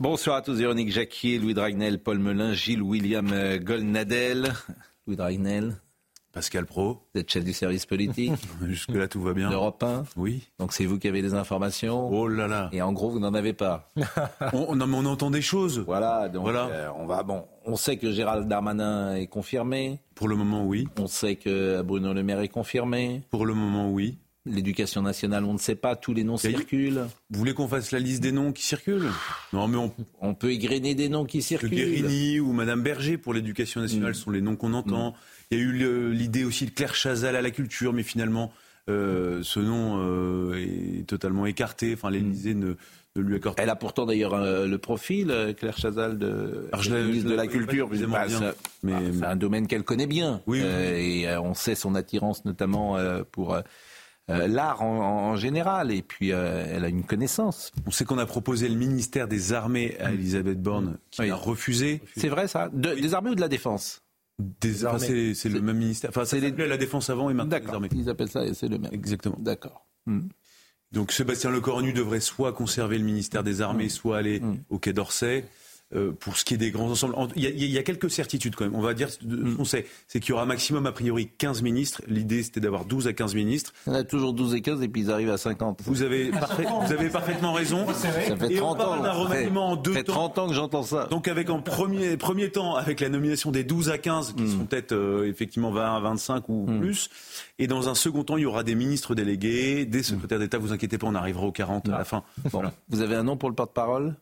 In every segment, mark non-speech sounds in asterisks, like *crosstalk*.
Bonsoir à tous, Véronique Jacquier, Louis Dragnel, Paul Melun, Gilles William euh, Golnadel. Louis Dragnel, Pascal Pro. vous êtes chef du service politique *laughs* Jusque-là, tout va bien. d'Europe 1. Oui. Donc c'est vous qui avez des informations. Oh là là. Et en gros, vous n'en avez pas. *laughs* On, non, mais on entend des choses. Voilà, donc Voilà. euh, on va bon. On sait que Gérald Darmanin est confirmé. Pour le moment, oui. On sait que Bruno Le Maire est confirmé. Pour le moment, oui. L'éducation nationale, on ne sait pas. Tous les noms circulent. Vous voulez qu'on fasse la liste des noms qui circulent Non, mais on, On peut égrener des noms qui circulent. Guérini ou Madame Berger pour l'éducation nationale Mm. sont les noms qu'on entend. Il y a eu le- l'idée aussi de Claire Chazal à la culture, mais finalement, euh, ce nom euh, est totalement écarté. Enfin, l'Élysée ne, ne lui accorde Elle a pourtant d'ailleurs euh, le profil, Claire Chazal, de, Alors, je ministre de la Culture. Bah, mais- bah, c'est un domaine qu'elle connaît bien. Oui, oui, et on sait son attirance notamment pour euh, l'art en, en général. Et puis, euh, elle a une connaissance. On sait qu'on a proposé le ministère des Armées à Elisabeth Borne, qui Oui. a refusé. C'est vrai ça De- Des armées ou de la défense? Des enfin, c'est le même ministère. Enfin, c'est les- la défense avant et maintenant les D'accord. armées. Ils appellent ça, et c'est le même. Exactement. D'accord. Hmm. Donc Sébastien Lecornu devrait soit conserver le ministère des Armées, soit aller Mm. au Quai d'Orsay. Euh, pour ce qui est des grands ensembles, En- il y, a, il y a quelques certitudes quand même. On va dire, ce qu'on sait, c'est qu'il y aura maximum a priori 15 ministres. L'idée c'était d'avoir 12 à 15 ministres. Il y en a toujours 12 et 15 et puis ils arrivent à 50. Vous avez, parfait- vous avez parfaitement raison. Ça fait Et on 30 parle ans. d'un remaniement en deux Ça fait temps. 30 ans que j'entends ça. Donc avec en premier, premier temps, avec la nomination des 12 à 15, qui Mm. seront peut-être euh, effectivement 20 à 25 ou plus. Et dans un second temps, il y aura des ministres délégués, des secrétaires d'État. Vous inquiétez pas, on arrivera aux 40 à la fin. Bon. Vous avez un nom pour le porte-parole?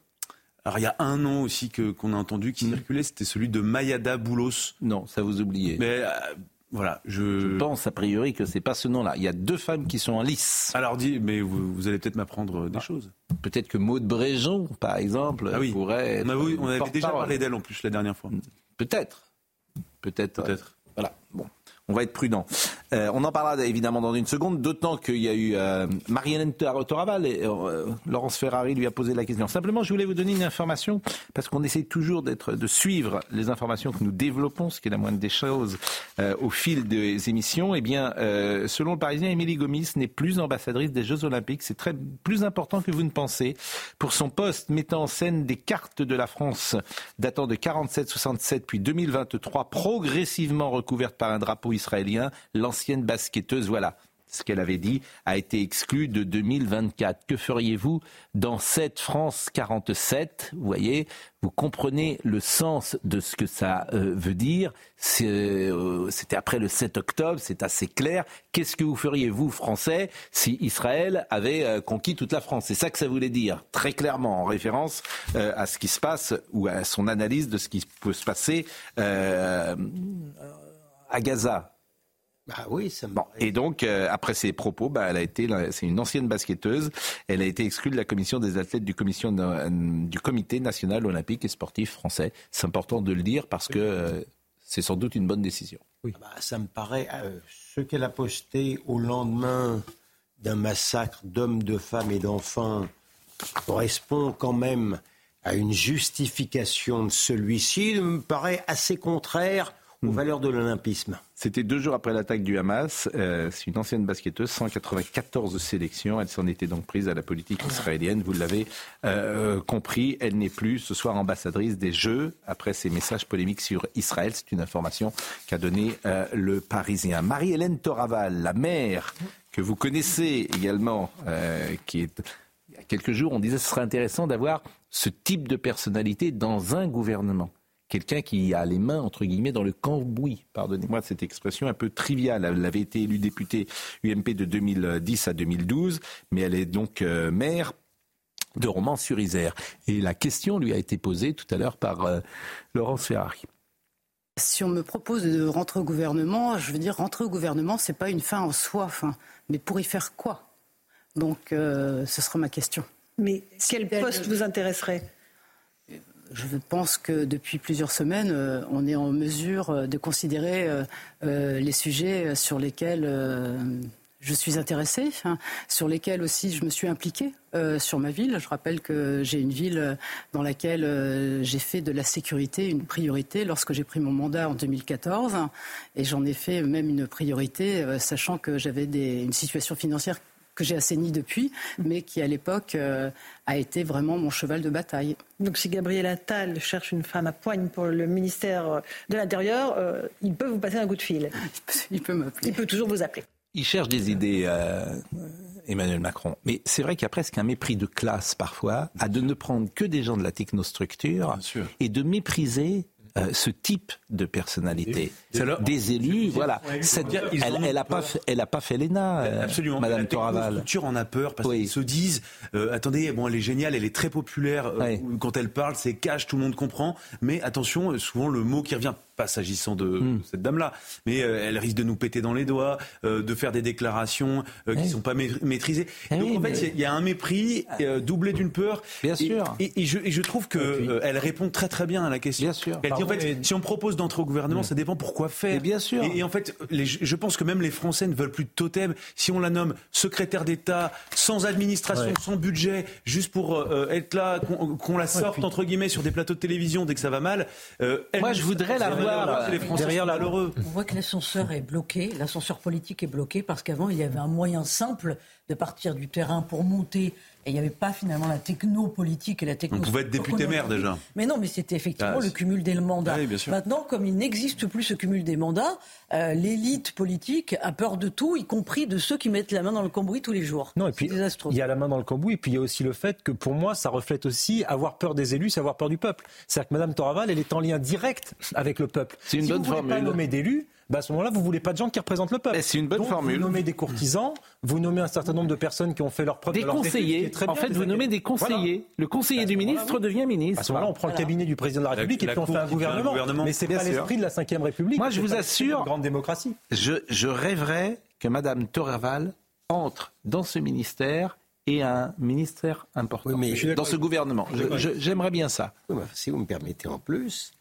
Alors il y a un nom aussi que qu'on a entendu qui circulait, c'était celui de Mayada Boulos. Non, ça vous oubliez. Mais euh, voilà, je. Je pense a priori que c'est pas ce nom-là. Il y a deux femmes qui sont en lice. Alors dis, mais vous, vous allez peut-être m'apprendre des choses. Peut-être que Maud Bréjon, par exemple, Ah oui. pourrait être On, avait, on avait déjà parlé d'elle en plus la dernière fois. Peut-être. Peut-être. Peut-être. Voilà. Bon. On va être prudent. Euh, on en parlera évidemment dans une seconde, d'autant qu'il y a eu euh, Tor- Toraval et euh, Laurence Ferrari lui a posé la question. Simplement, je voulais vous donner une information parce qu'on essaie toujours d'être, de suivre les informations que nous développons, ce qui est la moindre des choses, euh, au fil des émissions. Eh bien, selon le Parisien, Émilie Gomis n'est plus ambassadrice des Jeux Olympiques. C'est très plus important que vous ne pensez. Pour son poste mettant en scène des cartes de la France datant de 47-67 puis 2023, progressivement recouvertes par un drapeau israélien, l'ancienne basketteuse, voilà ce qu'elle avait dit, a été exclue de 2024. Que feriez-vous dans cette France 47 Vous voyez, vous comprenez le sens de ce que ça euh, veut dire. Euh, C'était après le 7 octobre, c'est assez clair. Qu'est-ce que vous feriez, vous, Français, si Israël avait euh, conquis toute la France? C'est ça que ça voulait dire, très clairement, en référence à ce qui se passe ou à son analyse de ce qui peut se passer à Gaza. Bah oui, ça me Bon, et donc, euh, après ces propos, bah, elle a été, c'est une ancienne basketteuse. Elle a été exclue de la commission des athlètes du, commission, euh, du Comité national olympique et sportif français. C'est important de le dire parce que euh, c'est sans doute une bonne décision. Bah, ça me paraît. euh, ce qu'elle a posté au lendemain d'un massacre d'hommes, de femmes et d'enfants correspond quand même à une justification de celui-ci, me paraît assez contraire aux valeurs de l'olympisme. C'était deux jours après l'attaque du Hamas. Euh, c'est une ancienne basketteuse, 194 sélections. Elle s'en était donc prise à la politique israélienne. Vous l'avez euh, compris, elle n'est plus ce soir ambassadrice des Jeux après ces messages polémiques sur Israël. C'est une information qu'a donnée euh, le Parisien. Marie-Hélène Toraval, la mère que vous connaissez également, euh, qui est il y a quelques jours, on disait que ce serait intéressant d'avoir ce type de personnalité dans un gouvernement quelqu'un qui a les mains, entre guillemets, dans le cambouis. Pardonnez-moi cette expression un peu triviale. Elle avait été élue députée UMP de 2010 à 2012, mais elle est donc euh, maire de Romans-sur-Isère. Et la question lui a été posée tout à l'heure par euh, Laurence Ferrari. Si on me propose de rentrer au gouvernement, je veux dire, rentrer au gouvernement, c'est pas une fin en soi. Mais pour y faire quoi? Donc, ce sera ma question. Mais quel poste vous intéresserait? Je pense que depuis plusieurs semaines, euh, on est en mesure euh, de considérer euh, les sujets sur lesquels je suis intéressée, hein, sur lesquels aussi je me suis impliquée sur ma ville. Je rappelle que j'ai une ville dans laquelle j'ai fait de la sécurité une priorité lorsque j'ai pris mon mandat en 2014, et j'en ai fait même une priorité, sachant que j'avais une situation financière que j'ai assaini depuis, mais qui à l'époque euh, a été vraiment mon cheval de bataille. Donc si Gabriel Attal cherche une femme à poigne pour le ministère de l'Intérieur, euh, il peut vous passer un coup de fil. Il peut m'appeler. Il peut toujours vous appeler. Il cherche des idées, euh, Emmanuel Macron. Mais c'est vrai qu'il y a presque un mépris de classe parfois à de ne prendre que des gens de la technostructure et de mépriser ce type de personnalité. Des élus, voilà. elle n'a pas, fait, elle a pas fait l'ENA, euh, Absolument. Madame Toraval. La culture en a peur parce qu'ils se disent, euh, attendez, bon, elle est géniale, elle est très populaire. Euh, quand elle parle, c'est cash, tout le monde comprend. Mais attention, souvent le mot qui revient pas s'agissant de hmm. cette dame-là, mais elle risque de nous péter dans les doigts, de faire des déclarations qui ne sont pas maîtrisées. Eh Donc en fait, il y a un mépris doublé d'une peur. Bien sûr. Et, je, je, trouve qu'elle elle répond très très bien à la question. Bien sûr. Elle dit en fait, si on propose d'entrer au gouvernement, hmm. ça dépend pourquoi faire. bien sûr. Et, en fait, je pense que même les Français ne veulent plus de totem. Si on la nomme secrétaire d'État, sans administration, sans budget, juste pour euh, être là, qu'on la sorte entre guillemets sur des plateaux de télévision dès que ça va mal. Euh, Moi, je voudrais la voir les Français derrière malheureux. On voit que l'ascenseur est bloqué, l'ascenseur politique est bloqué parce qu'avant il y avait un moyen simple de partir du terrain pour monter et il n'y avait pas finalement la techno-politique et la techno. On pouvait être député maire déjà. Mais non, mais c'était effectivement ah, le cumul des mandats. Maintenant, comme il n'existe plus ce cumul des mandats, euh, l'élite politique a peur de tout, y compris de ceux qui mettent la main dans le cambouis tous les jours. Non, et puis il y a la main dans le cambouis, et puis il y a aussi le fait que pour moi, ça reflète aussi avoir peur des élus, c'est avoir peur du peuple. C'est-à-dire que Mme Toraval, elle est en lien direct avec le peuple. C'est une si bonne vous formule. Pas nommer d'élus, bah à ce moment-là, vous voulez pas de gens qui représentent le peuple. C'est une bonne formule. Vous nommez des courtisans, vous nommez un certain nombre de personnes qui ont fait leur preuve. Des conseillers. en fait, vous nommez des conseillers. Le conseiller du ministre devient ministre. À ce moment-là, on prend le cabinet du président de la République et puis on fait un gouvernement. Mais c'est pas l'esprit de la Ve République. Moi, je vous assure, grande démocratie. Je, je rêverais que Madame Torreval entre dans ce ministère et un ministère important mais dans ce gouvernement. J'aimerais bien ça. si vous me permettez en plus,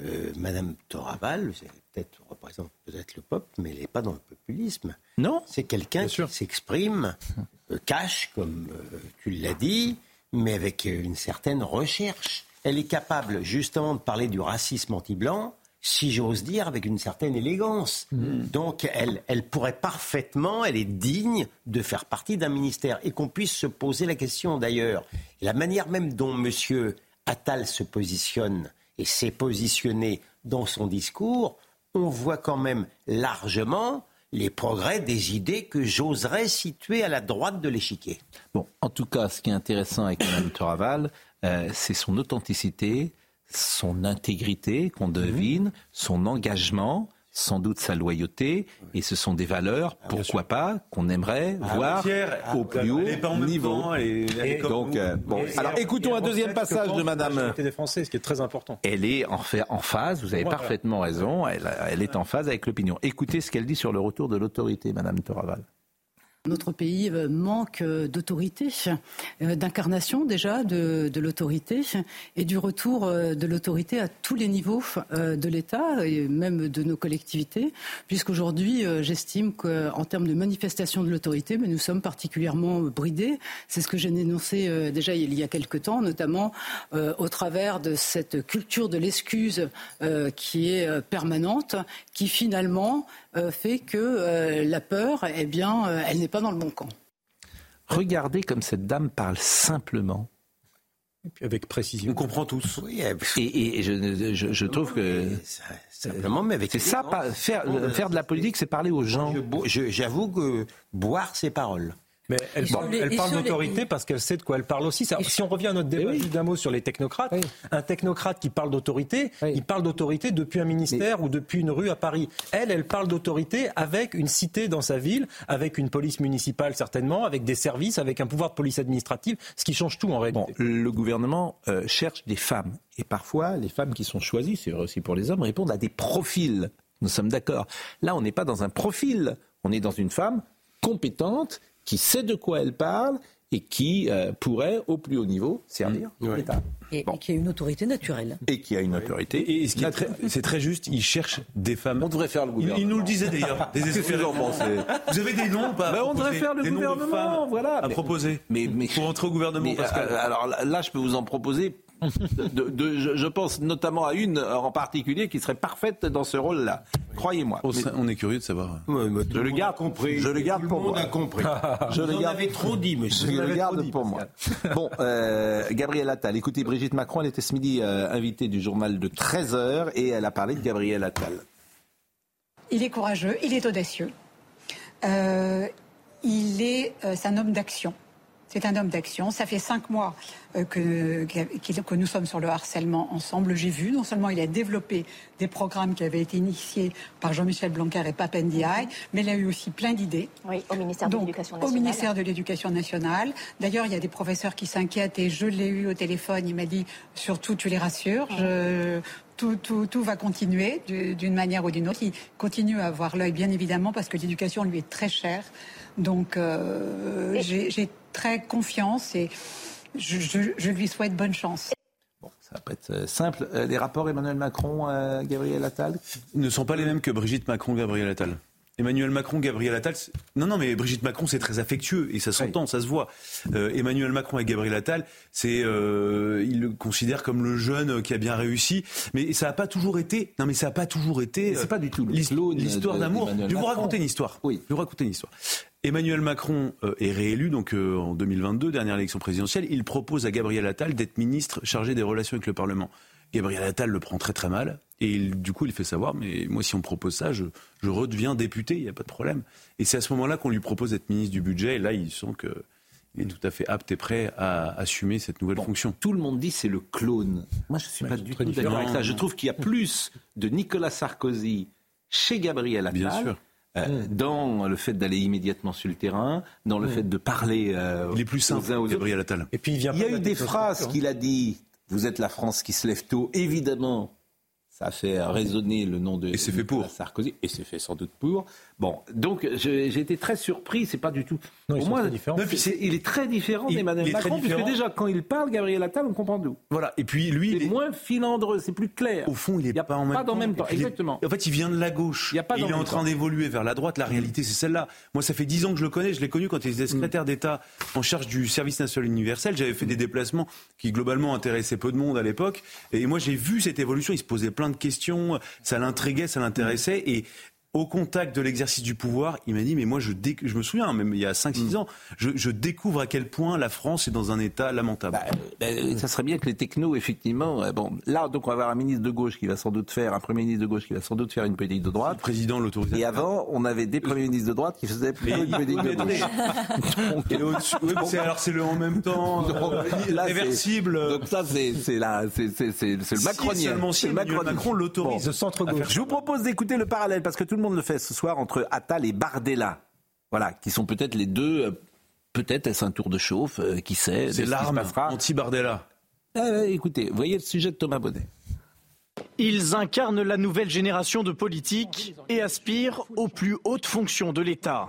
euh, Madame Toraval, peut-être représente peut-être le peuple, mais elle n'est pas dans le populisme. Non. C'est quelqu'un qui s'exprime, euh, cache, comme euh, tu l'as dit, mais avec une certaine recherche. Elle est capable justement de parler du racisme anti-blanc, si j'ose dire, avec une certaine élégance. Hmm. Donc elle, elle pourrait parfaitement, elle est digne de faire partie d'un ministère et qu'on puisse se poser la question d'ailleurs. La manière même dont M. Attal se positionne et s'est positionné dans son discours, on voit quand même largement les progrès des idées que j'oserais situer à la droite de l'échiquier. Bon, en tout cas, ce qui est intéressant avec Mme Toraval, euh, c'est son authenticité, son intégrité qu'on devine, son engagement, sans doute sa loyauté, et ce sont des valeurs, ah, pourquoi pas, qu'on aimerait ah, voir au plus haut niveau. donc, euh, bon. Alors, écoutons un deuxième passage de Madame. des Français, ce qui est très important. Elle est en, fait, en phase. Vous avez parfaitement raison. Elle, elle est en phase avec l'opinion. Écoutez ce qu'elle dit sur le retour de l'autorité, Madame Toraval. Notre pays euh, manque euh, d'autorité, euh, d'incarnation déjà de, l'autorité et du retour de l'autorité à tous les niveaux de l'État et même de nos collectivités, puisqu'aujourd'hui, j'estime qu'en termes de manifestation de l'autorité, nous sommes particulièrement bridés. C'est ce que j'ai dénoncé déjà il y a quelque temps, notamment au travers de cette culture de l'excuse qui est permanente, qui finalement fait que la peur, eh bien, elle n'est pas dans le bon camp. Regardez comme cette dame parle simplement. Et puis avec précision. On comprend tous. et, je, trouve que simplement, mais avec c'est ça, faire, faire de la politique, c'est parler aux gens. J'avoue que boire ses paroles. Mais elle, parle d'autorité parce qu'elle sait de quoi elle parle aussi. si on revient à notre débat d'un mot sur les technocrates, un technocrate qui parle d'autorité, il parle d'autorité depuis un ministère ou depuis une rue à Paris. Elle, elle parle d'autorité avec une cité dans sa ville, avec une police municipale certainement, avec des services, avec un pouvoir de police administrative, ce qui change tout en réalité. le gouvernement euh, cherche des femmes. Et parfois, les femmes qui sont choisies, c'est vrai aussi pour les hommes, répondent à des profils. Nous sommes d'accord. Là, on n'est pas dans un profil. On est dans une femme compétente qui sait de quoi elle parle et qui euh, pourrait, au plus haut niveau, servir mmh. l'État. Et, qui a une autorité naturelle. Et qui a une autorité. Et, ce qui est très, c'est très juste, il cherche des femmes. On devrait faire le gouvernement. Il, nous le disait d'ailleurs. des *laughs* Vous avez des noms ou pas ben, On devrait faire le gouvernement, voilà. À proposer. Mais, mais, pour entrer au gouvernement. Euh, alors là, je peux vous en proposer de, je, pense notamment à une en particulier qui serait parfaite dans ce rôle-là. Croyez-moi. On est curieux de savoir. je le garde, compris. Je le garde pour moi. A compris. je le garde. *laughs* trop dit, monsieur. Je le garde pour moi. Bon, euh, Gabriel Attal. Écoutez, Brigitte Macron, elle était ce midi euh, invitée du journal de 13 h et elle a parlé de Gabriel Attal. Il est courageux, il est audacieux. Euh, il est, c'est un homme d'action. C'est un homme d'action. Ça fait cinq mois euh, que, que, nous sommes sur le harcèlement ensemble. J'ai vu, non seulement il a développé des programmes qui avaient été initiés par Jean-Michel Blanquer et Papendiaï, mais il a eu aussi plein d'idées. Oui, au ministère de l'Éducation nationale. Au ministère de l'Éducation nationale. D'ailleurs, il y a des professeurs qui s'inquiètent et je l'ai eu au téléphone. Il m'a dit surtout, tu les rassures. Je, tout, tout, tout, va continuer d'une manière ou d'une autre. Il continue à avoir l'œil, bien évidemment, parce que l'éducation lui est très chère. Donc, euh, j'ai très confiance et je, lui souhaite bonne chance. Bon, ça va pas être euh, simple. Euh, les rapports Emmanuel Macron, Gabriel Attal? Ne sont pas les mêmes que Brigitte Macron, Gabriel Attal. Emmanuel Macron, Gabriel Attal. Non, non, mais Brigitte Macron, c'est très affectueux et ça s'entend, ça se voit. Emmanuel Macron et Gabriel Attal, c'est, il le considère comme le jeune qui a bien réussi, mais ça n'a pas toujours été. Non, mais ça n'a pas toujours été. C'est pas du tout l'histoire d'amour. Je vais vous raconter une histoire. Oui. Je vais vous raconter une histoire. Emmanuel Macron euh, est réélu donc euh, en 2022, dernière élection présidentielle. Il propose à Gabriel Attal d'être ministre chargé des relations avec le Parlement. Gabriel Attal le prend très très mal et du coup il fait savoir mais moi si on me propose ça je, redeviens député il n'y a pas de problème et c'est à ce moment-là qu'on lui propose d'être ministre du budget et là il sent que il est tout à fait apte et prêt à assumer cette nouvelle fonction. Tout le monde dit c'est le clone. Moi je ne suis pas du tout d'accord avec ça. Je trouve qu'il y a plus de Nicolas Sarkozy chez Gabriel Attal. Euh, dans le fait d'aller immédiatement sur le terrain, dans le fait de parler euh, il est plus simple, aux Gabriel Attal. Et puis il, il y a eu des phrases qu'il a dit. Vous êtes la France qui se lève tôt, évidemment. Ça a fait résonner le nom de, et fait pour. Sarkozy, et c'est fait sans doute pour. Bon, donc j'ai été très surpris, c'est pas du tout. Non, pour moi, il est très différent d'Emmanuel Macron, puisque déjà quand il parle, Gabriel Attal, on comprend d'où. Voilà, et puis lui. il est moins filandreux, c'est plus clair. Au fond, il est pas en même pas temps. même temps, exactement. En fait, il vient de la gauche. Il, a pas il est en train d'évoluer vers la droite. La réalité, c'est celle-là. Moi, ça fait dix ans que je le connais. Je l'ai connu quand il était secrétaire d'État en charge du service national universel. J'avais fait des déplacements qui globalement intéressaient peu de monde à l'époque. Et moi, j'ai vu cette évolution. Il se posait plein de questions ça l'intriguait, ça l'intéressait. Et au contact de l'exercice du pouvoir, il m'a dit, mais moi, je, je me souviens, même il y a 5-6 mm. ans, je, découvre à quel point la France est dans un état lamentable. Bah, bah, ça serait bien que les technos, effectivement, euh, bon, là, donc on va avoir un ministre de gauche qui va sans doute faire, un premier ministre de gauche qui va sans doute faire une politique de droite. Le président l'autorise. Et avant, on avait des premiers ministres de droite qui faisaient plutôt une politique de gauche. *laughs* oui, alors c'est le en même temps, *laughs* euh, réversible. Donc ça, c'est c'est le macronien. Si le Macron l'autorise. centre gauche. Je vous propose d'écouter le parallèle parce que tout le monde le fait ce soir entre Attal et Bardella. Voilà, qui sont peut-être les deux. Euh, peut-être est-ce un tour de chauffe, euh, qui sait. C'est l'arme anti-Bardella. Ah écoutez, vous voyez le sujet de Thomas Bonnet. Ils incarnent la nouvelle génération de politiques et aspirent aux plus hautes fonctions de l'État.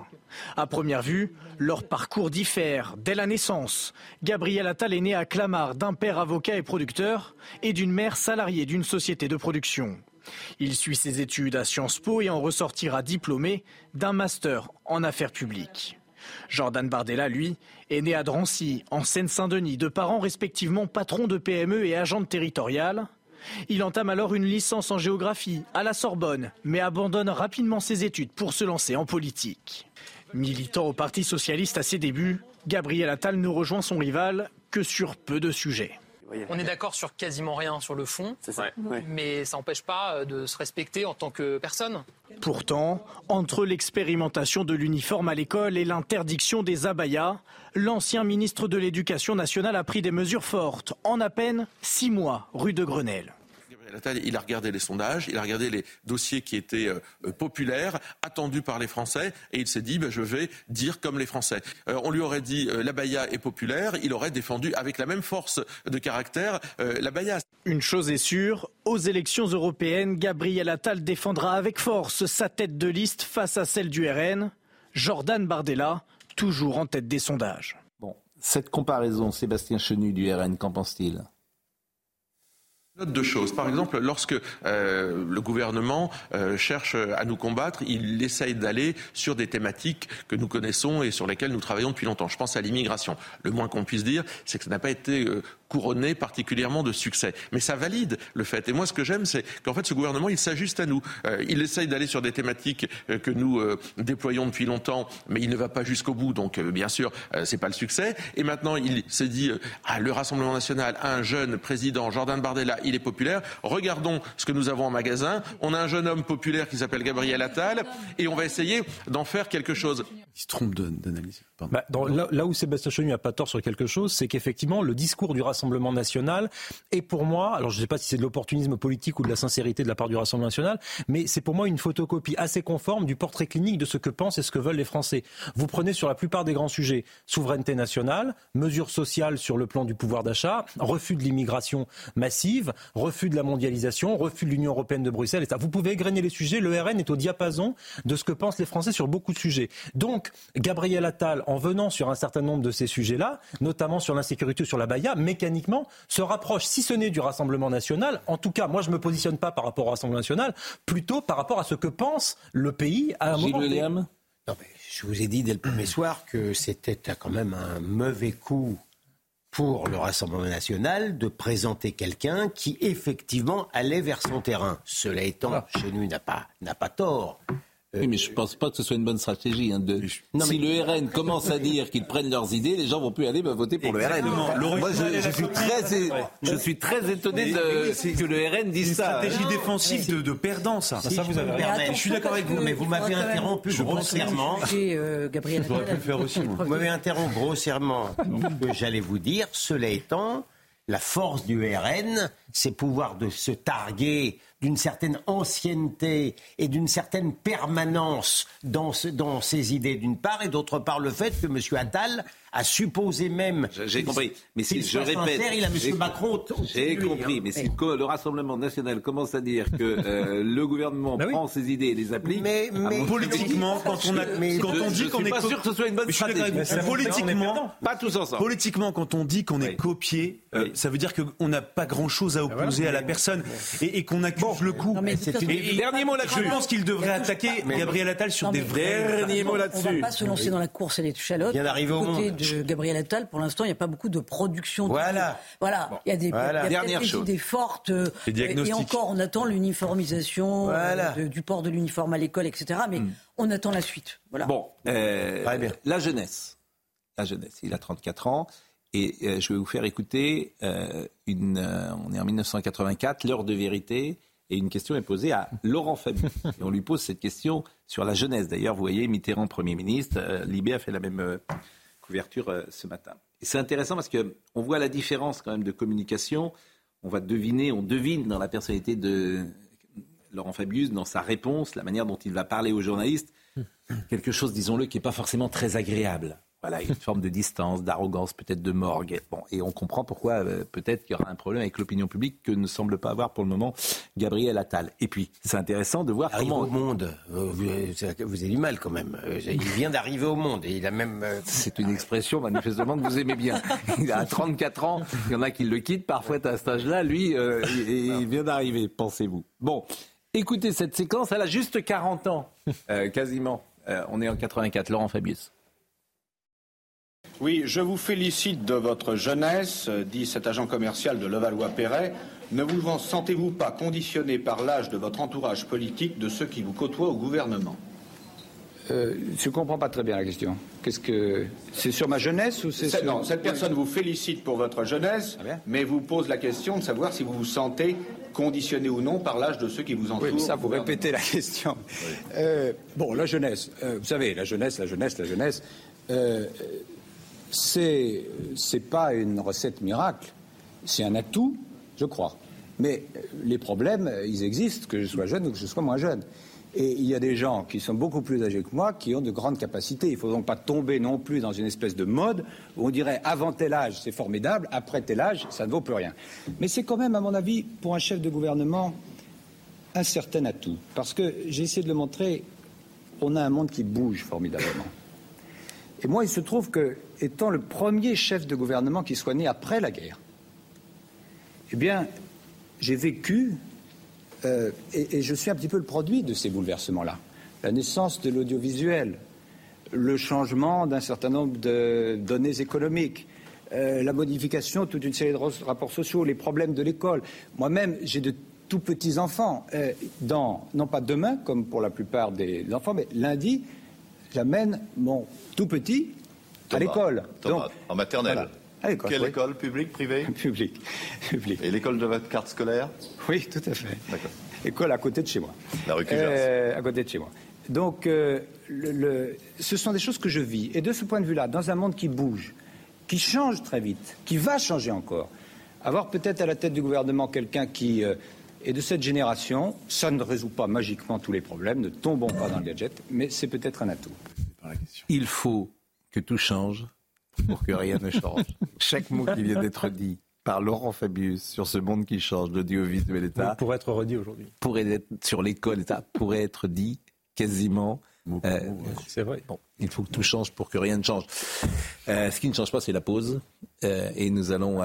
À première vue, leur parcours diffère. Dès la naissance, Gabriel Attal est né à Clamart d'un père avocat et producteur et d'une mère salariée d'une société de production. Il suit ses études à Sciences Po et en ressortira diplômé d'un master en affaires publiques. Jordan Bardella, lui, est né à Drancy, en Seine-Saint-Denis, de parents respectivement patrons de PME et agents territoriales. Il entame alors une licence en géographie à la Sorbonne, mais abandonne rapidement ses études pour se lancer en politique. Militant au Parti socialiste à ses débuts, Gabriel Attal ne rejoint son rival que sur peu de sujets. On est d'accord sur quasiment rien sur le fond, mais ça n'empêche pas euh, de se respecter en tant que personne. Pourtant, entre l'expérimentation de l'uniforme à l'école et l'interdiction des abayas, l'ancien ministre de l'Éducation nationale a pris des mesures fortes en à peine six mois rue de Grenelle il a regardé les sondages, il a regardé les dossiers qui étaient euh, euh, populaires, attendus par les Français, et il s'est dit, ben, je vais dire comme les Français. Euh, on lui aurait dit, la l'abaya est populaire, il aurait défendu avec la même force de caractère l'abaya. Une chose est sûre, aux élections européennes, Gabriel Attal défendra avec force sa tête de liste face à celle du RN. Jordan Bardella toujours en tête des sondages. Bon, cette comparaison, Sébastien Chenu du RN, qu'en pense-t-il? Par exemple, lorsque euh, le gouvernement euh, cherche à nous combattre, il essaye d'aller sur des thématiques que nous connaissons et sur lesquelles nous travaillons depuis longtemps. Je pense à l'immigration. Le moins qu'on puisse dire, c'est que ça n'a pas été euh, couronné particulièrement de succès. Mais ça valide le fait. Et moi, ce que j'aime, c'est qu'en fait, ce gouvernement, il s'ajuste à nous. Euh, il essaye d'aller sur des thématiques euh, que nous euh, déployons depuis longtemps, mais il ne va pas jusqu'au bout. Donc, bien sûr, c'est pas le succès. Et maintenant, il s'est dit, ah, le Rassemblement national a un jeune président, Jordan Bardella, il est populaire. Regardons ce que nous avons en magasin. On a un jeune homme populaire qui s'appelle Gabriel Attal, et on va essayer d'en faire quelque chose. Il se trompe d'analyse. Bah, là, où Sébastien Chenu n'a pas tort sur quelque chose, c'est qu'effectivement, le discours du Rassemblement national est pour moi, alors je ne sais pas si c'est de l'opportunisme politique ou de la sincérité de la part du Rassemblement national, mais c'est pour moi une photocopie assez conforme du portrait clinique de ce que pensent et ce que veulent les Français. Vous prenez sur la plupart des grands sujets souveraineté nationale, mesures sociales sur le plan du pouvoir d'achat, refus de l'immigration massive, refus de la mondialisation, refus de l'Union européenne de Bruxelles. Et Vous pouvez égrener les sujets, le RN est au diapason de ce que pensent les Français sur beaucoup de sujets. Donc, Gabriel Attal, en venant sur un certain nombre de ces sujets-là, notamment sur l'insécurité, sur la Baïa, mécaniquement se rapproche, si ce n'est du Rassemblement national, en tout cas, moi je ne me positionne pas par rapport au Rassemblement national, plutôt par rapport à ce que pense le pays à un moment donné. je vous ai dit dès le premier soir que c'était quand même un mauvais coup pour le Rassemblement national de présenter quelqu'un qui effectivement allait vers son terrain. Cela étant, chez nous n'a pas, n'a pas tort. Euh, oui, mais je ne pense pas que ce soit une bonne stratégie. Hein, de... si le RN commence à dire qu'ils prennent leurs idées, les gens vont plus aller voter pour le RN. Moi, je, suis très, je suis très étonné de, que le RN dise ça. C'est une stratégie défensive de, perdant, ça. ça vous avez je suis d'accord avec vous, mais vous m'avez interrompu grossièrement. Euh, Gabriel, pu le faire aussi. Vous m'avez interrompu grossièrement. J'allais vous dire, cela étant, la force du RN, c'est pouvoir de se targuer d'une certaine ancienneté et d'une certaine permanence dans, dans ses idées d'une part, et d'autre part le fait que M. Attal a supposé même. J'ai compris. Mais si je répète, il a M. Macron. J'ai compris. Hein. Mais si le Rassemblement national commence à dire que euh, *laughs* le gouvernement bah prend ses idées et les applique, mais, mais politiquement, quand on a, quand on dit qu'on est pas sûr que ce soit une bonne stratégie. Politiquement, pas tous ensemble. Politiquement, quand on dit qu'on est copié, euh, ça veut dire qu'on n'a pas grand chose à opposer à la personne et, qu'on accuse le coup. Dernier mot là-dessus. Je pense qu'il devrait attaquer Gabriel Attal sur des vrais. Dernier mot là-dessus. On ne va pas se lancer dans la course et les chalotes. Bien d'arriver au monde de Gabriel Attal, pour l'instant, il n'y a pas beaucoup de production. Voilà. Voilà. Il y a des, des idées fortes. Euh, et encore, on attend l'uniformisation euh, du port de l'uniforme à l'école, etc. Mais hmm. on attend la suite. Voilà. Bon, euh, la jeunesse. La jeunesse. Il a 34 ans. Et je vais vous faire écouter une. on est en 1984, l'heure de vérité. Et une question est posée à Laurent Fabius. *laughs* Et on lui pose cette question sur la jeunesse. D'ailleurs, vous voyez, Mitterrand, Premier ministre, Libé a fait la même, couverture euh, ce matin. Et c'est intéressant parce qu'on voit la différence quand même de communication. On va deviner, on devine dans la personnalité de Laurent Fabius, dans sa réponse, la manière dont il va parler aux journalistes, quelque chose, disons-le, qui n'est pas forcément très agréable. Voilà, une forme de distance, d'arrogance, peut-être de morgue. Bon, et on comprend pourquoi euh, peut-être qu'il y aura un problème avec l'opinion publique que ne semble pas avoir pour le moment Gabriel Attal. Et puis, c'est intéressant de voir comment... au monde. Euh, vous, avez du mal quand même. Euh, il vient d'arriver au monde et il a même... C'est une expression manifestement que vous aimez bien. *laughs* Il a 34 ans, il y en a qui le quittent parfois à cet âge-là. Lui, il vient d'arriver, pensez-vous. Bon, écoutez cette séquence, elle a juste 40 ans, quasiment. on est en 84. Laurent Fabius. Oui, je vous félicite de votre jeunesse, dit cet agent commercial de Levallois-Perret. Ne vous sentez-vous pas conditionné par l'âge de votre entourage politique de ceux qui vous côtoient au gouvernement euh, je ne comprends pas très bien la question. Qu'est-ce que c'est sur ma jeunesse ou c'est sur... Non, cette personne vous félicite pour votre jeunesse, ah mais vous pose la question de savoir si vous vous sentez conditionné ou non par l'âge de ceux qui vous entourent. Oui, ça vous répétez la question. Euh, bon, la jeunesse. Euh, vous savez, la jeunesse, la jeunesse, la jeunesse c'est n'est pas une recette miracle, c'est un atout, je crois. Mais les problèmes, ils existent, que je sois jeune ou que je sois moins jeune. Et il y a des gens qui sont beaucoup plus âgés que moi qui ont de grandes capacités. Il ne faut donc pas tomber non plus dans une espèce de mode où on dirait avant tel âge c'est formidable, après tel âge ça ne vaut plus rien. Mais c'est quand même, à mon avis, pour un chef de gouvernement, un certain atout. Parce que j'ai essayé de le montrer, on a un monde qui bouge formidablement. Et moi, il se trouve que, étant le premier chef de gouvernement qui soit né après la guerre, eh bien, j'ai vécu, euh, et, je suis un petit peu le produit de ces bouleversements-là. La naissance de l'audiovisuel, le changement d'un certain nombre de données économiques, euh, la modification de toute une série de rapports sociaux, les problèmes de l'école. Moi-même, j'ai de tout petits enfants. Euh, dans, non pas demain, comme pour la plupart des enfants, mais lundi, j'amène mon tout petit à l'école. En maternelle. Quelle école Publique, privée *laughs* Publique. Et l'école de votre carte scolaire Oui, tout à fait. D'accord. École à côté de chez moi. La rue euh, À côté de chez moi. Donc, euh, le, ce sont des choses que je vis. Et de ce point de vue-là, dans un monde qui bouge, qui change très vite, qui va changer encore, avoir peut-être à la tête du gouvernement quelqu'un qui euh, est de cette génération, ça ne résout pas magiquement tous les problèmes, ne tombons pas dans le gadget, mais c'est peut-être un atout. Il faut que tout change pour que rien ne change. *laughs* Chaque mot qui vient d'être dit par Laurent Fabius sur ce monde qui change, l'audiovisuel État. Pour être redit aujourd'hui. Pourrait être sur l'école État, pourrait être dit quasiment. Euh, c'est vrai. Bon, il faut que tout change pour que rien ne change. Euh, ce qui ne change pas, c'est la pause. Euh, et nous allons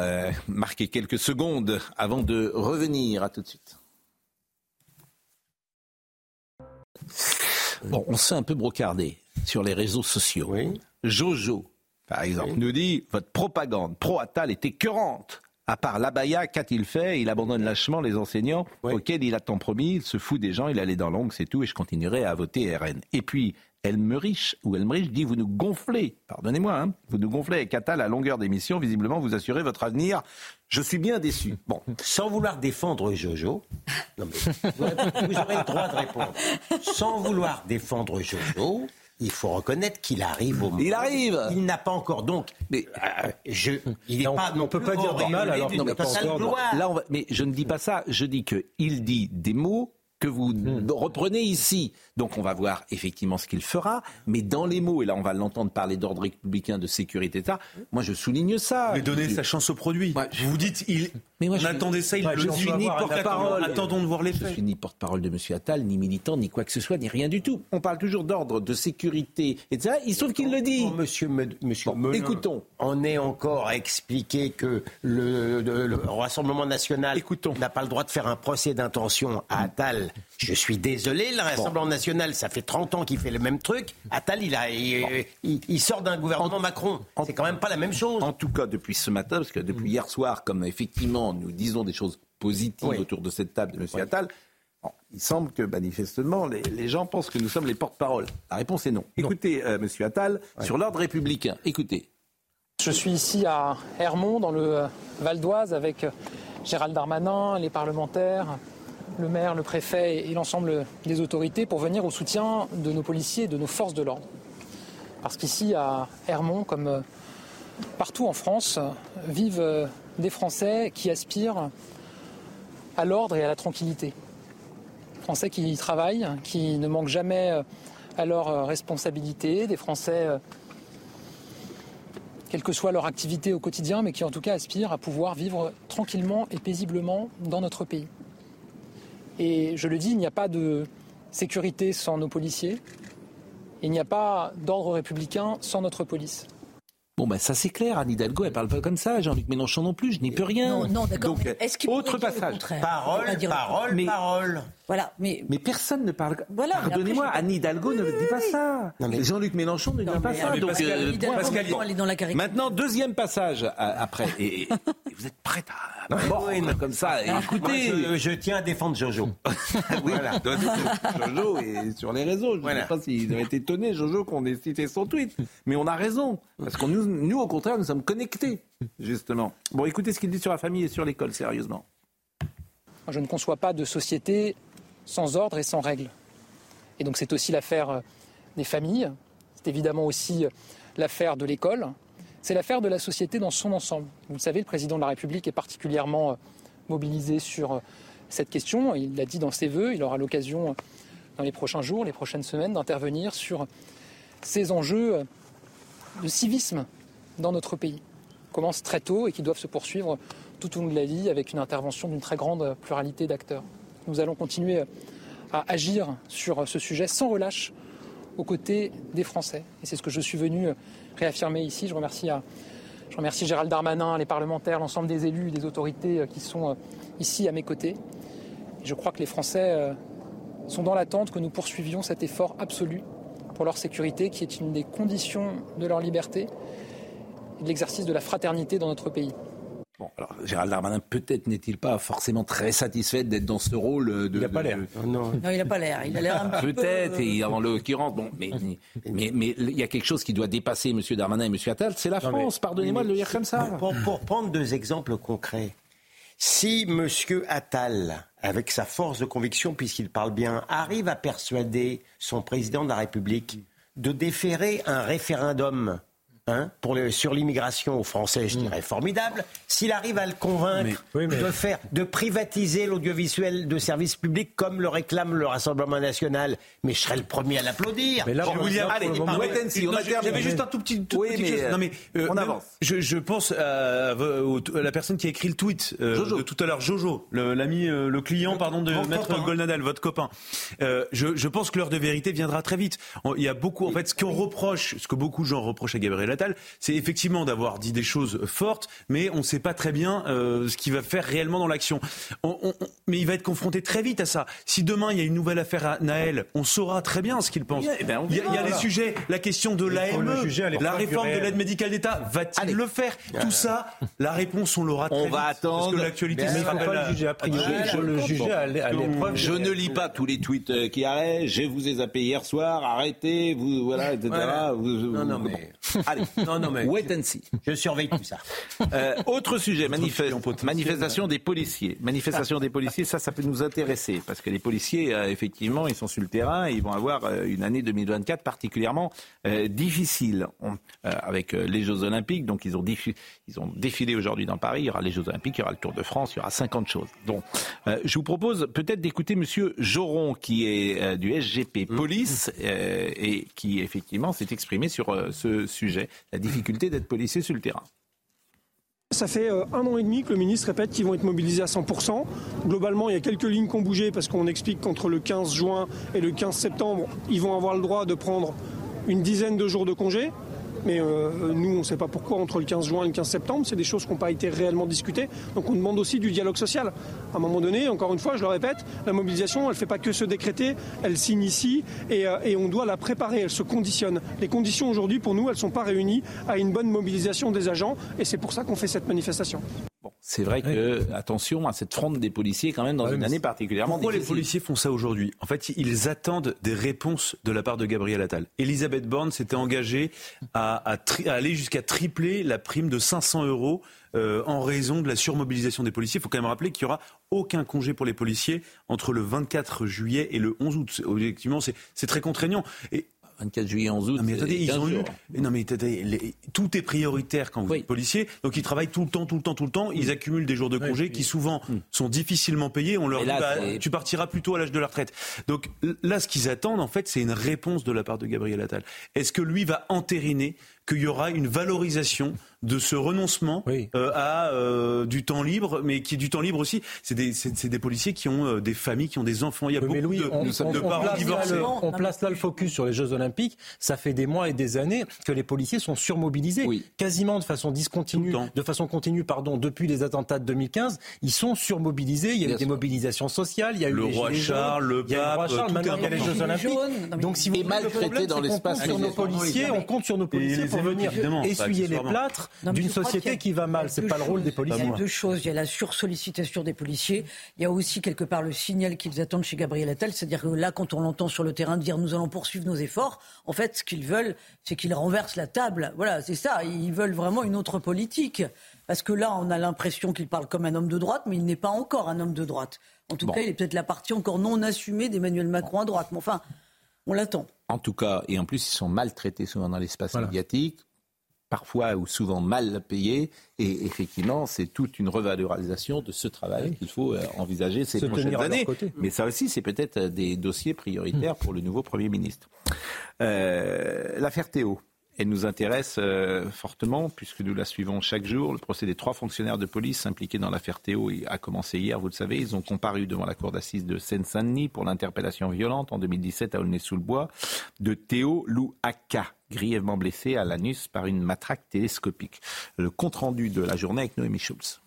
marquer quelques secondes avant de revenir. À tout de suite. Bon, on s'est un peu brocardé sur les réseaux sociaux. Jojo, par exemple, nous dit votre propagande pro-Attal est écœurante. À part l'abaya, qu'a-t-il fait? Il abandonne lâchement les enseignants auxquels il a tant promis. Il se fout des gens, il allait dans l'ombre, c'est tout, et je continuerai à voter RN. Et puis, Elmerich, ou Elmerich dit, vous nous gonflez, pardonnez-moi, hein, vous nous gonflez avec Attal à longueur d'émission, visiblement vous assurez votre avenir. Je suis bien déçu. Bon, sans vouloir défendre Jojo, vous aurez le droit de répondre. Sans vouloir défendre Jojo, il faut reconnaître qu'il arrive au moment. Il arrive. Il n'a pas encore donc. Mais euh, je, il est pas. On, ne peut pas dire de mal alors. Non, mais, pas encore, là, mais je ne dis pas ça. Je dis que il dit des mots que vous hmm. reprenez ici. Donc on va voir effectivement ce qu'il fera, mais dans les mots, et là on va l'entendre parler d'ordre républicain, de sécurité d'État, moi je souligne ça. Mais donner sa chance au produit. vous vous dites, il, mais moi, on attendait ça, il le dit. Ni porte-parole. Attendons de voir les faits. Je suis ni porte-parole de M. Attal, ni militant, ni quoi que ce soit, ni rien du tout. On parle toujours d'ordre, de sécurité, etc. Il se trouve qu'il le dit. monsieur, monsieur écoutons. On est encore à expliquer que le, Rassemblement national n'a pas le droit de faire un procès d'intention à Attal. Je suis désolé, le Rassemblement national, ça fait 30 ans qu'il fait le même truc. Attal, il, a, il, sort d'un gouvernement Macron. C'est quand même pas la même chose. En tout cas, depuis ce matin, parce que depuis hier soir, comme effectivement nous disons des choses positives autour de cette table de M. Attal, il semble que manifestement les, gens pensent que nous sommes les porte-parole. La réponse est non. Écoutez, euh, M. Attal, sur l'ordre républicain, écoutez. Je suis ici à Hermont, dans le euh, Val d'Oise, avec euh, Gérald Darmanin, les parlementaires, le maire, le préfet et l'ensemble des autorités pour venir au soutien de nos policiers et de nos forces de l'ordre. Parce qu'ici, à Hermont, comme partout en France, vivent des Français qui aspirent à l'ordre et à la tranquillité. Français qui y travaillent, qui ne manquent jamais euh, à leurs euh, responsabilités, des Français, euh, quelle que soit leur activité au quotidien, mais qui en tout cas aspirent à pouvoir vivre tranquillement et paisiblement dans notre pays. Et je le dis, il n'y a pas de sécurité sans nos policiers, il n'y a pas d'ordre républicain sans notre police. Bon, ben ça c'est clair, Anne Hidalgo, elle parle pas comme ça, Jean-Luc Mélenchon non plus, je n'y peux rien. Non, non, d'accord. autre passage. Parole, parole, parole. Voilà, mais... mais personne ne parle. Voilà, Pardonnez-moi, Anne Hidalgo ne dit pas ça. Jean-Luc Mélenchon ne dit pas ça. Donc, Pascal, euh, Pascal, est dans la Maintenant, deuxième passage après. Et, vous êtes prête à bon, comme ça. écoutez, je, tiens à défendre Jojo. *laughs* oui, voilà. *laughs* Jojo est sur les réseaux. Je ne sais pas s'il doit être étonné, Jojo, qu'on ait cité son tweet. Mais on a raison. Parce que nous, nous, au contraire, nous sommes connectés, justement. Bon, écoutez ce qu'il dit sur la famille et sur l'école, sérieusement. Je ne conçois pas de société sans ordre et sans règles. Et donc c'est aussi l'affaire euh, des familles, c'est évidemment aussi euh, l'affaire de l'école, c'est l'affaire de la société dans son ensemble. Vous le savez, le président de la République est particulièrement euh, mobilisé sur cette question. Il l'a dit dans ses voeux, il aura l'occasion dans les prochains jours, les prochaines semaines, d'intervenir sur ces enjeux de civisme dans notre pays. Commencent très tôt et qui doivent se poursuivre tout au long de la vie avec une intervention d'une très grande pluralité d'acteurs. Nous allons continuer à agir sur ce sujet sans relâche aux côtés des Français. Et c'est ce que je suis venu réaffirmer ici. Je remercie, je remercie Gérald Darmanin, les parlementaires, l'ensemble des élus, des autorités qui sont ici à mes côtés. je crois que les Français sont dans l'attente que nous poursuivions cet effort absolu pour leur sécurité, qui est une des conditions de leur liberté et de l'exercice de la fraternité dans notre pays. Bon, alors Gérald Darmanin, peut-être n'est-il pas forcément très satisfait d'être dans ce rôle de. Il n'a pas l'air. Non. il n'a pas l'air. Il a l'air un peu. Peut-être, et en l'occurrence, bon, mais, *laughs* mais, mais, il y a quelque chose qui doit dépasser M. Darmanin et M. Attal, c'est la France, pardonnez-moi de le dire comme ça. Pour, pour prendre deux exemples concrets, si M. Attal, avec sa force de conviction, puisqu'il parle bien, arrive à persuader son président de la République de déférer un référendum Hein, pour sur l'immigration aux Français, je hmm. dirais formidable. S'il arrive à le convaincre de faire, de privatiser l'audiovisuel de service public comme le réclame le Rassemblement national, mais je serais le premier à l'applaudir. Mais là, bon, William, allez, j'avais juste un tout petit, tout oui, mais chose. Non mais euh, on avance. Je, je pense à, la personne qui a écrit le tweet euh, de tout à l'heure, Jojo, l'ami, euh, le, client, pardon, de Maître Golnadel, votre copain. Euh, je, je, pense que l'heure de vérité viendra très vite. Il y a beaucoup, en fait, ce qu'on reproche, ce que beaucoup de gens reprochent à Gabriel c'est effectivement d'avoir dit des choses fortes, mais on ne sait pas très bien euh, ce qu'il va faire réellement dans l'action. mais il va être confronté très vite à ça. Si demain il y a une nouvelle affaire à Naël, on saura très bien ce qu'il pense. Eh ben, il y a, les sujets, la question de l'AME, la réforme de l'aide médicale d'État, va-t-il le faire? Tout ça, la réponse on l'aura très on va attendre. Parce que l'actualité ne sera pas le juger a priori. Je le juger à l'épreuve. Je ne lis pas tous les tweets euh, qui arrêtent. Je vous ai zappé hier soir. Arrêtez, vous voilà, etc. non, non, mais allez. Non, non, mais. Wait and see. Je surveille tout ça. *laughs* Euh, autre sujet, manifestation des policiers. Manifestation des policiers, ça, ça peut nous intéresser. Parce que les policiers, euh, effectivement, ils sont sur le terrain et ils vont avoir euh, une année 2024 particulièrement difficile. avec les Jeux Olympiques, donc ils ont, ils ont défilé aujourd'hui dans Paris. Il y aura les Jeux Olympiques, il y aura le Tour de France, il y aura 50 choses. Donc, je vous propose peut-être d'écouter Monsieur Joron, qui est du SGP Police et qui, effectivement, s'est exprimé sur ce sujet la difficulté d'être policier sur le terrain. Ça fait euh, un an et demi que le ministre répète qu'ils vont être mobilisés à 100%. Globalement, il y a quelques lignes qui ont bougé parce qu'on explique qu'entre le 15 juin et le 15 septembre, ils vont avoir le droit de prendre une dizaine de jours de congé. Mais euh, nous, on ne sait pas pourquoi entre le 15 juin et le 15 septembre. C'est des choses qui n'ont pas été réellement discutées. Donc on demande aussi du dialogue social. À un moment donné, encore une fois, je le répète, la mobilisation, elle ne fait pas que se décréter, elle s'initie et, euh, et on doit la préparer, elle se conditionne. Les conditions aujourd'hui, pour nous, elles ne sont pas réunies à une bonne mobilisation des agents et c'est pour ça qu'on fait cette manifestation. Bon, c'est vrai que, attention à cette fronde des policiers quand même dans une année particulièrement Pourquoi les policiers font ça aujourd'hui? En fait, ils attendent des réponses de la part de Gabriel Attal. Elisabeth Borne s'était engagée à, aller jusqu'à tripler la prime de 500 euros euh, en raison de la surmobilisation des policiers. Il faut quand même rappeler qu'il n'y aura aucun congé pour les policiers entre le 24 juillet et le 11 août. Objectivement, c'est très contraignant. Et 24 juillet, 11 août. Non mais attendez, ils ont eu. Non mais attendez, tout est prioritaire quand vous êtes policier. Donc ils travaillent tout le temps, tout le temps, tout le temps. Ils accumulent des jours de congé qui souvent hmm. sont difficilement payés. On leur dit bah, tu partiras plutôt à l'âge de la retraite. Donc là, ce qu'ils attendent en fait, c'est une réponse de la part de Gabriel Attal. Est-ce que lui va entériner qu'il y aura une valorisation de ce renoncement euh, à euh, du temps libre, mais qui est du temps libre aussi. C'est des, des, policiers qui ont euh, des familles, qui ont des enfants. Il y a beaucoup de, on, de parents divorcés. on place là le focus sur les Jeux Olympiques. Ça fait des mois et des années que les policiers sont surmobilisés, quasiment de façon discontinue, de façon continue, pardon, depuis les attentats de 2015. Ils sont surmobilisés. Il y a eu des mobilisations sociales, il y a eu le roi Charles, le pape, maintenant il y a les Jeux Olympiques. Donc si vous maltraité dans l'espace sur nos policiers, on compte sur nos policiers pour venir essuyer les plâtres d'une société qui va mal. C'est pas le rôle des policiers. Il y a deux choses. Il y a la sursollicitation des policiers. Il y a aussi quelque part le signal qu'ils attendent chez Gabriel Attal. C'est-à-dire que là, quand on l'entend sur le terrain dire nous allons poursuivre nos efforts, en fait, ce qu'ils veulent, c'est qu'ils renversent la table. Voilà, c'est ça. Ils veulent vraiment une autre politique. Parce que là, on a l'impression qu'il parle comme un homme de droite, mais il n'est pas encore un homme de droite. En tout cas, il est peut-être la partie encore non assumée d'Emmanuel Macron à droite. Mais enfin, on l'attend. En tout cas, et en plus, ils sont maltraités souvent dans l'espace médiatique parfois ou souvent mal payés. Et effectivement, c'est toute une revalorisation de ce travail qu'il faut euh, envisager ces prochaines années. Mais ça aussi, c'est peut-être euh, des dossiers prioritaires pour le nouveau Premier ministre. Euh, L'affaire Théo. Elle nous intéresse euh, fortement puisque nous la suivons chaque jour. Le procès des trois fonctionnaires de police impliqués dans l'affaire Théo a commencé hier, vous le savez. Ils ont comparu devant la cour d'assises de Seine-Saint-Denis pour l'interpellation violente en 2017 à Aulnay-sous-le-Bois de Théo Louaka, grièvement blessé à l'anus par une matraque télescopique. Le compte-rendu de la journée avec Noémie Schulz.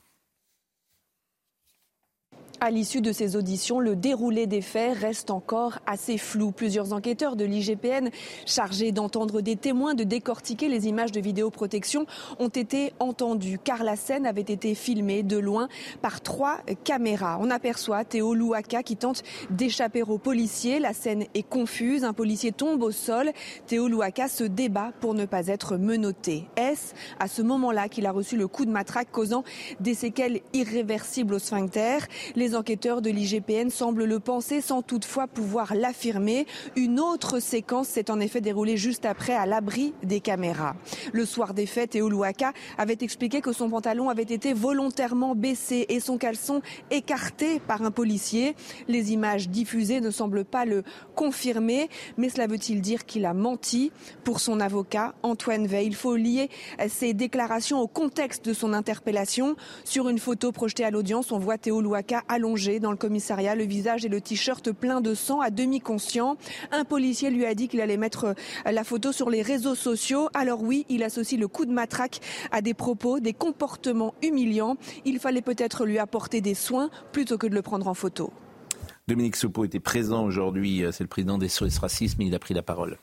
À l'issue de ces auditions, le déroulé des faits reste encore assez flou. Plusieurs enquêteurs de l'IGPN chargés d'entendre des témoins, de décortiquer les images de vidéoprotection ont été entendus car la scène avait été filmée de loin par trois caméras. On aperçoit Théo Louaka qui tente d'échapper aux policiers. La scène est confuse. Un policier tombe au sol. Théo Louaka se débat pour ne pas être menotté. Est-ce à ce moment-là qu'il a reçu le coup de matraque causant des séquelles irréversibles au sphincter? Enquêteurs de l'IGPN semblent le penser sans toutefois pouvoir l'affirmer. Une autre séquence s'est en effet déroulée juste après à l'abri des caméras. Le soir des fêtes, Théo Louaka avait expliqué que son pantalon avait été volontairement baissé et son caleçon écarté par un policier. Les images diffusées ne semblent pas le confirmer, mais cela veut-il dire qu'il a menti? Pour son avocat, Antoine Veil, il faut lier ses déclarations au contexte de son interpellation. Sur une photo projetée à l'audience, on voit Théo Louaka allongé dans le commissariat, le visage et le t-shirt plein de sang, à demi conscient. Un policier lui a dit qu'il allait mettre euh, la photo sur les réseaux sociaux. Alors oui, il associe le coup de matraque à des propos, des comportements humiliants. Il fallait peut-être lui apporter des soins plutôt que de le prendre en photo. Dominique Sopo était présent aujourd'hui, euh, c'est le président des SOS Racisme, il a pris la parole.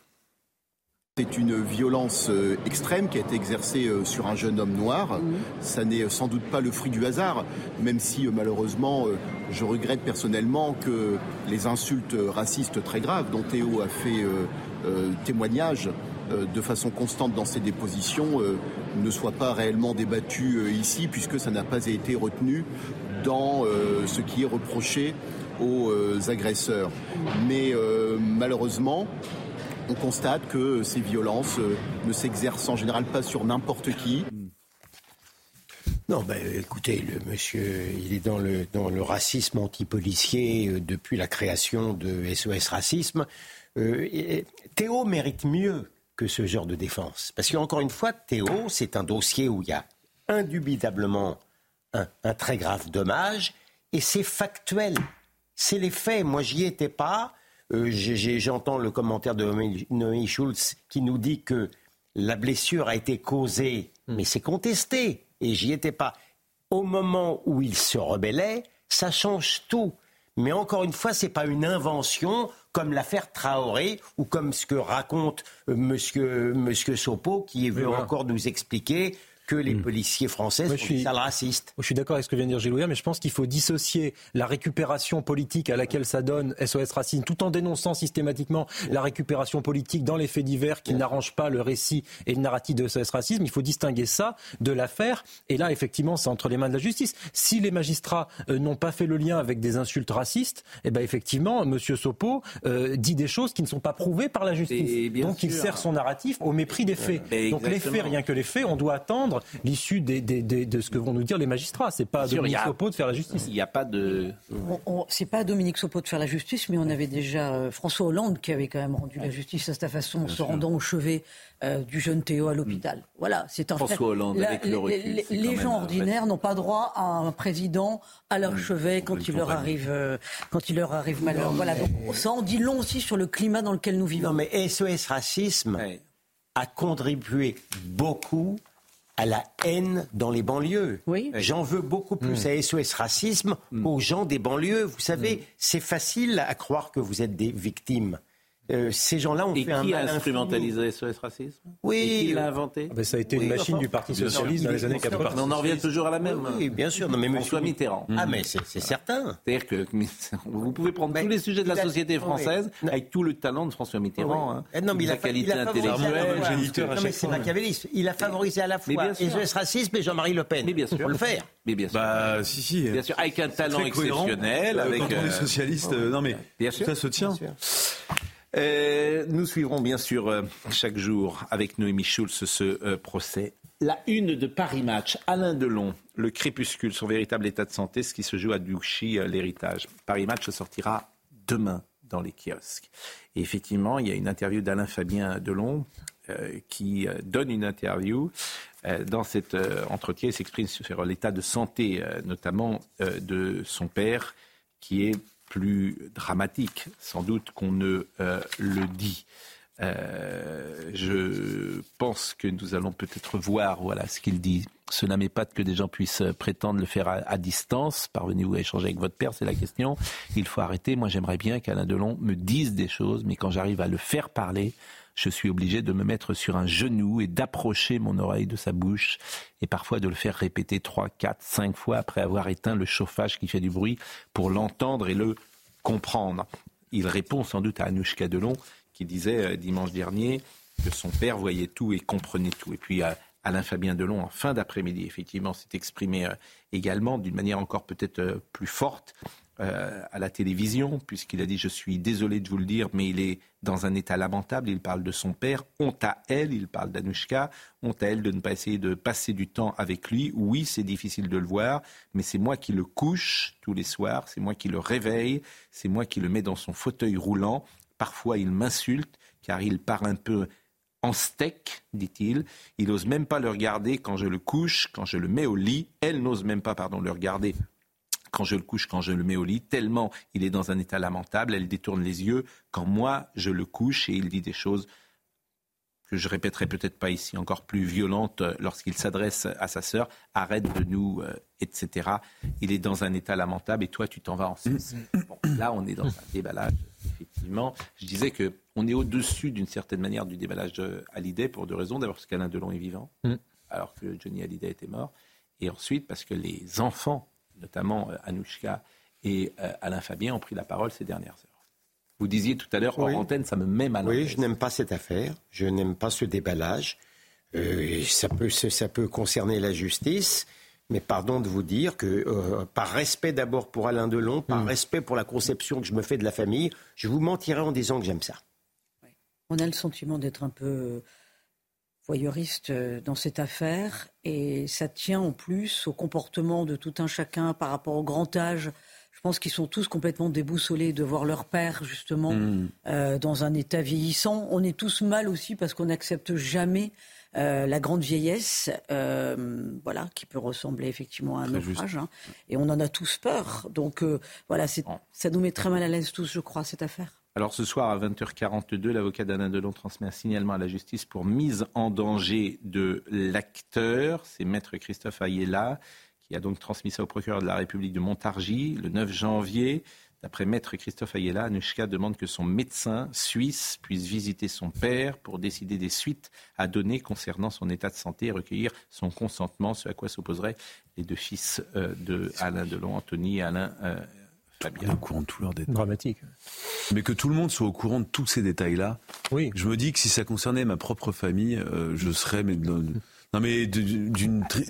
C'est une violence euh, extrême qui a été exercée euh, sur un jeune homme noir. Ça n'est euh, sans doute pas le fruit du hasard, même si malheureusement je regrette personnellement que les insultes racistes très graves dont Théo a fait témoignage de façon constante dans ses dépositions ne soient pas réellement débattues ici puisque ça n'a pas été retenu dans ce qui est reproché aux agresseurs. Mais malheureusement, on constate que ces violences euh, ne s'exercent en général pas sur n'importe qui. Non, ben, écoutez, le monsieur, il est dans le, dans le racisme anti-policier euh, depuis la création de SOS Racisme. Euh, Théo mérite mieux que ce genre de défense. Parce qu'encore une fois, Théo, c'est un dossier où il y a indubitablement un, un très grave dommage et c'est factuel. C'est les faits. Moi, j'y étais pas. Euh, j'entends le commentaire de Noémie Schulz qui nous dit que la blessure a été causée, hmm. mais c'est contesté, et j'y étais pas. Au moment où il se rebellait, ça change tout. Mais encore une fois, ce n'est pas une invention comme l'affaire Traoré ou comme ce que raconte euh, monsieur, monsieur Sopo qui veut encore nous expliquer que les hmm. policiers français sont des sales racistes. Je suis d'accord avec ce que vient de dire Gilles mais je pense qu'il faut dissocier la récupération politique à laquelle ça donne SOS Racine, tout en dénonçant systématiquement la récupération politique dans les faits divers qui n'arrangent pas le récit et le narratif de SOS Racisme. Il faut distinguer ça de l'affaire. Et là, effectivement, c'est entre les mains de la justice. Si les magistrats euh, n'ont pas fait le lien avec des insultes racistes, eh ben effectivement, M. Sopo euh, dit des choses qui ne sont pas prouvées par la justice. Donc il sert son narratif au mépris des faits. Donc les faits, rien que les faits, on doit attendre l'issue de ce que vont nous dire les magistrats. C'est pas à Dominique Sopo de faire la justice. Il n'y a pas de. C'est pas à Dominique Sopo de faire la justice, mais on avait déjà euh, François Hollande qui avait quand même rendu la justice à sa façon, en se rendant au chevet euh, du jeune Théo à l'hôpital. Voilà, c'est un François Hollande avec le recul, Les, gens ordinaires n'ont pas droit à un président à leur chevet quand il leur arrive euh, quand il leur arrive malheur. Voilà, donc ça en dit long aussi sur le climat dans lequel nous vivons. Non, mais SOS racisme a contribué beaucoup à la haine dans les banlieues. Oui. J'en veux beaucoup plus mmh. à SOS Racisme mmh. aux gens des banlieues. Vous savez, mmh. c'est facile à croire que vous êtes des victimes. Euh, ces gens-là ont fait un mal. Qui a instrumentalisé SOS Racisme? Oui. Et qui l'a inventé? Ah ben, Ça a été une machine du Parti Socialiste dans les années 80. on en revient toujours à la même. Oui, bien sûr. Non, mais François Mitterrand. Ah, mais c'est certain. C'est-à-dire que *laughs* vous pouvez prendre tous les sujets de la société française avec tout le talent de François Mitterrand. Hein. Eh non, mais il a, qualité intellectuelle. Non, mais c'est machiavéliste. Il a favorisé à la fois SOS Racisme et Jean-Marie Le Pen. Mais bien sûr. Pour le faire. Mais bien sûr. Bah, si, si. Bien sûr, avec un talent exceptionnel. Avec, quand on est socialiste, non mais ça se tient. Euh, nous suivrons bien sûr euh, chaque jour avec Noémie Schulz ce euh, procès. La une de Paris Match, Alain Delon, le crépuscule, son véritable état de santé, ce qui se joue à Douchy, l'héritage. Paris Match sortira demain dans les kiosques. Et effectivement, il y a une interview d'Alain Fabien Delon qui donne une interview. Dans cet entretien, il s'exprime sur l'état de santé, notamment de son père, qui est plus dramatique, sans doute, qu'on ne le dit. Euh, je pense que nous allons peut-être voir voilà, ce qu'il dit. Cela pas que des gens puissent prétendre le faire à, distance. Parvenez-vous à échanger avec votre père C'est la question. Il faut arrêter. Moi, j'aimerais bien qu'Alain Delon me dise des choses, mais quand j'arrive à le faire parler, je suis obligé de me mettre sur un genou et d'approcher mon oreille de sa bouche et parfois de le faire répéter trois, quatre, cinq fois après avoir éteint le chauffage qui fait du bruit pour l'entendre et le comprendre. Il répond sans doute à Anouchka Delon qui disait euh, dimanche dernier que son père voyait tout et comprenait tout. Et puis euh, Alain Fabien Delon, en fin d'après-midi, effectivement, s'est exprimé euh, également d'une manière encore peut-être plus forte à la télévision, puisqu'il a dit Je suis désolé de vous le dire, mais il est dans un état lamentable. Il parle de son père. Honte à elle, il parle d'Anouchka. Honte à elle de ne pas essayer de passer du temps avec lui. Oui, c'est difficile de le voir, mais c'est moi qui le couche tous les soirs. C'est moi qui le réveille. C'est moi qui le mets dans son fauteuil roulant. Parfois, il m'insulte car il part un peu en steak, dit-il. Il n'ose même pas le regarder quand je le couche, quand je le mets au lit. Elle n'ose même pas, pardon, le regarder quand je le couche, quand je le mets au lit, tellement il est dans un état lamentable. Elle détourne les yeux quand moi je le couche et il dit des choses que je répéterai peut-être pas ici, encore plus violentes lorsqu'il s'adresse à sa sœur. Arrête de nous, euh, etc. Il est dans un état lamentable et toi tu t'en vas en Suisse. là on est dans un déballage effectivement, je disais qu'on est au-dessus d'une certaine manière du déballage de Hallyday pour deux raisons. D'abord parce qu'Alain Delon est vivant, mm. alors que Johnny Hallyday était mort. Et ensuite parce que les enfants, notamment euh, Anouchka et euh, Alain Fabien, ont pris la parole ces dernières heures. Vous disiez tout à l'heure, hors antenne, ça me met mal Oui, je n'aime pas cette affaire. Je n'aime pas ce déballage. Euh, ça, peut, ça peut concerner la justice. Mais pardon de vous dire que, euh, par respect d'abord pour Alain Delon, par hmm. respect pour la conception que je me fais de la famille, je vous mentirais en disant que j'aime ça. On a le sentiment d'être un peu voyeuriste euh, dans cette affaire et ça tient en plus au comportement de tout un chacun par rapport au grand âge. Je pense qu'ils sont tous complètement déboussolés de voir leur père justement hmm. euh, dans un état vieillissant. On est tous mal aussi parce qu'on n'accepte jamais euh, la grande vieillesse, euh, voilà, qui peut ressembler effectivement à un naufrage. Hein. et on en a tous peur. Donc euh, voilà, ça nous met très mal à l'aise tous, je crois, cette affaire. Alors ce soir à 20h42, l'avocat d'Alain Delon transmet un signalement à la justice pour mise en danger de l'acteur. C'est maître Christophe Ayela qui a donc transmis ça au procureur de la République de Montargis le 9 janvier. D'après maître Christophe Ayala, Anushka demande que son médecin suisse puisse visiter son père pour décider des suites à donner concernant son état de santé et recueillir son consentement, ce à quoi s'opposeraient les deux fils euh, de Alain Delon, Anthony et Alain euh, Fabien. Au courant de tous leurs détails. Dramatique. Mais que tout le monde soit au courant de tous ces détails-là. Oui. Je me dis que si ça concernait ma propre famille, euh, je serais mais, non mais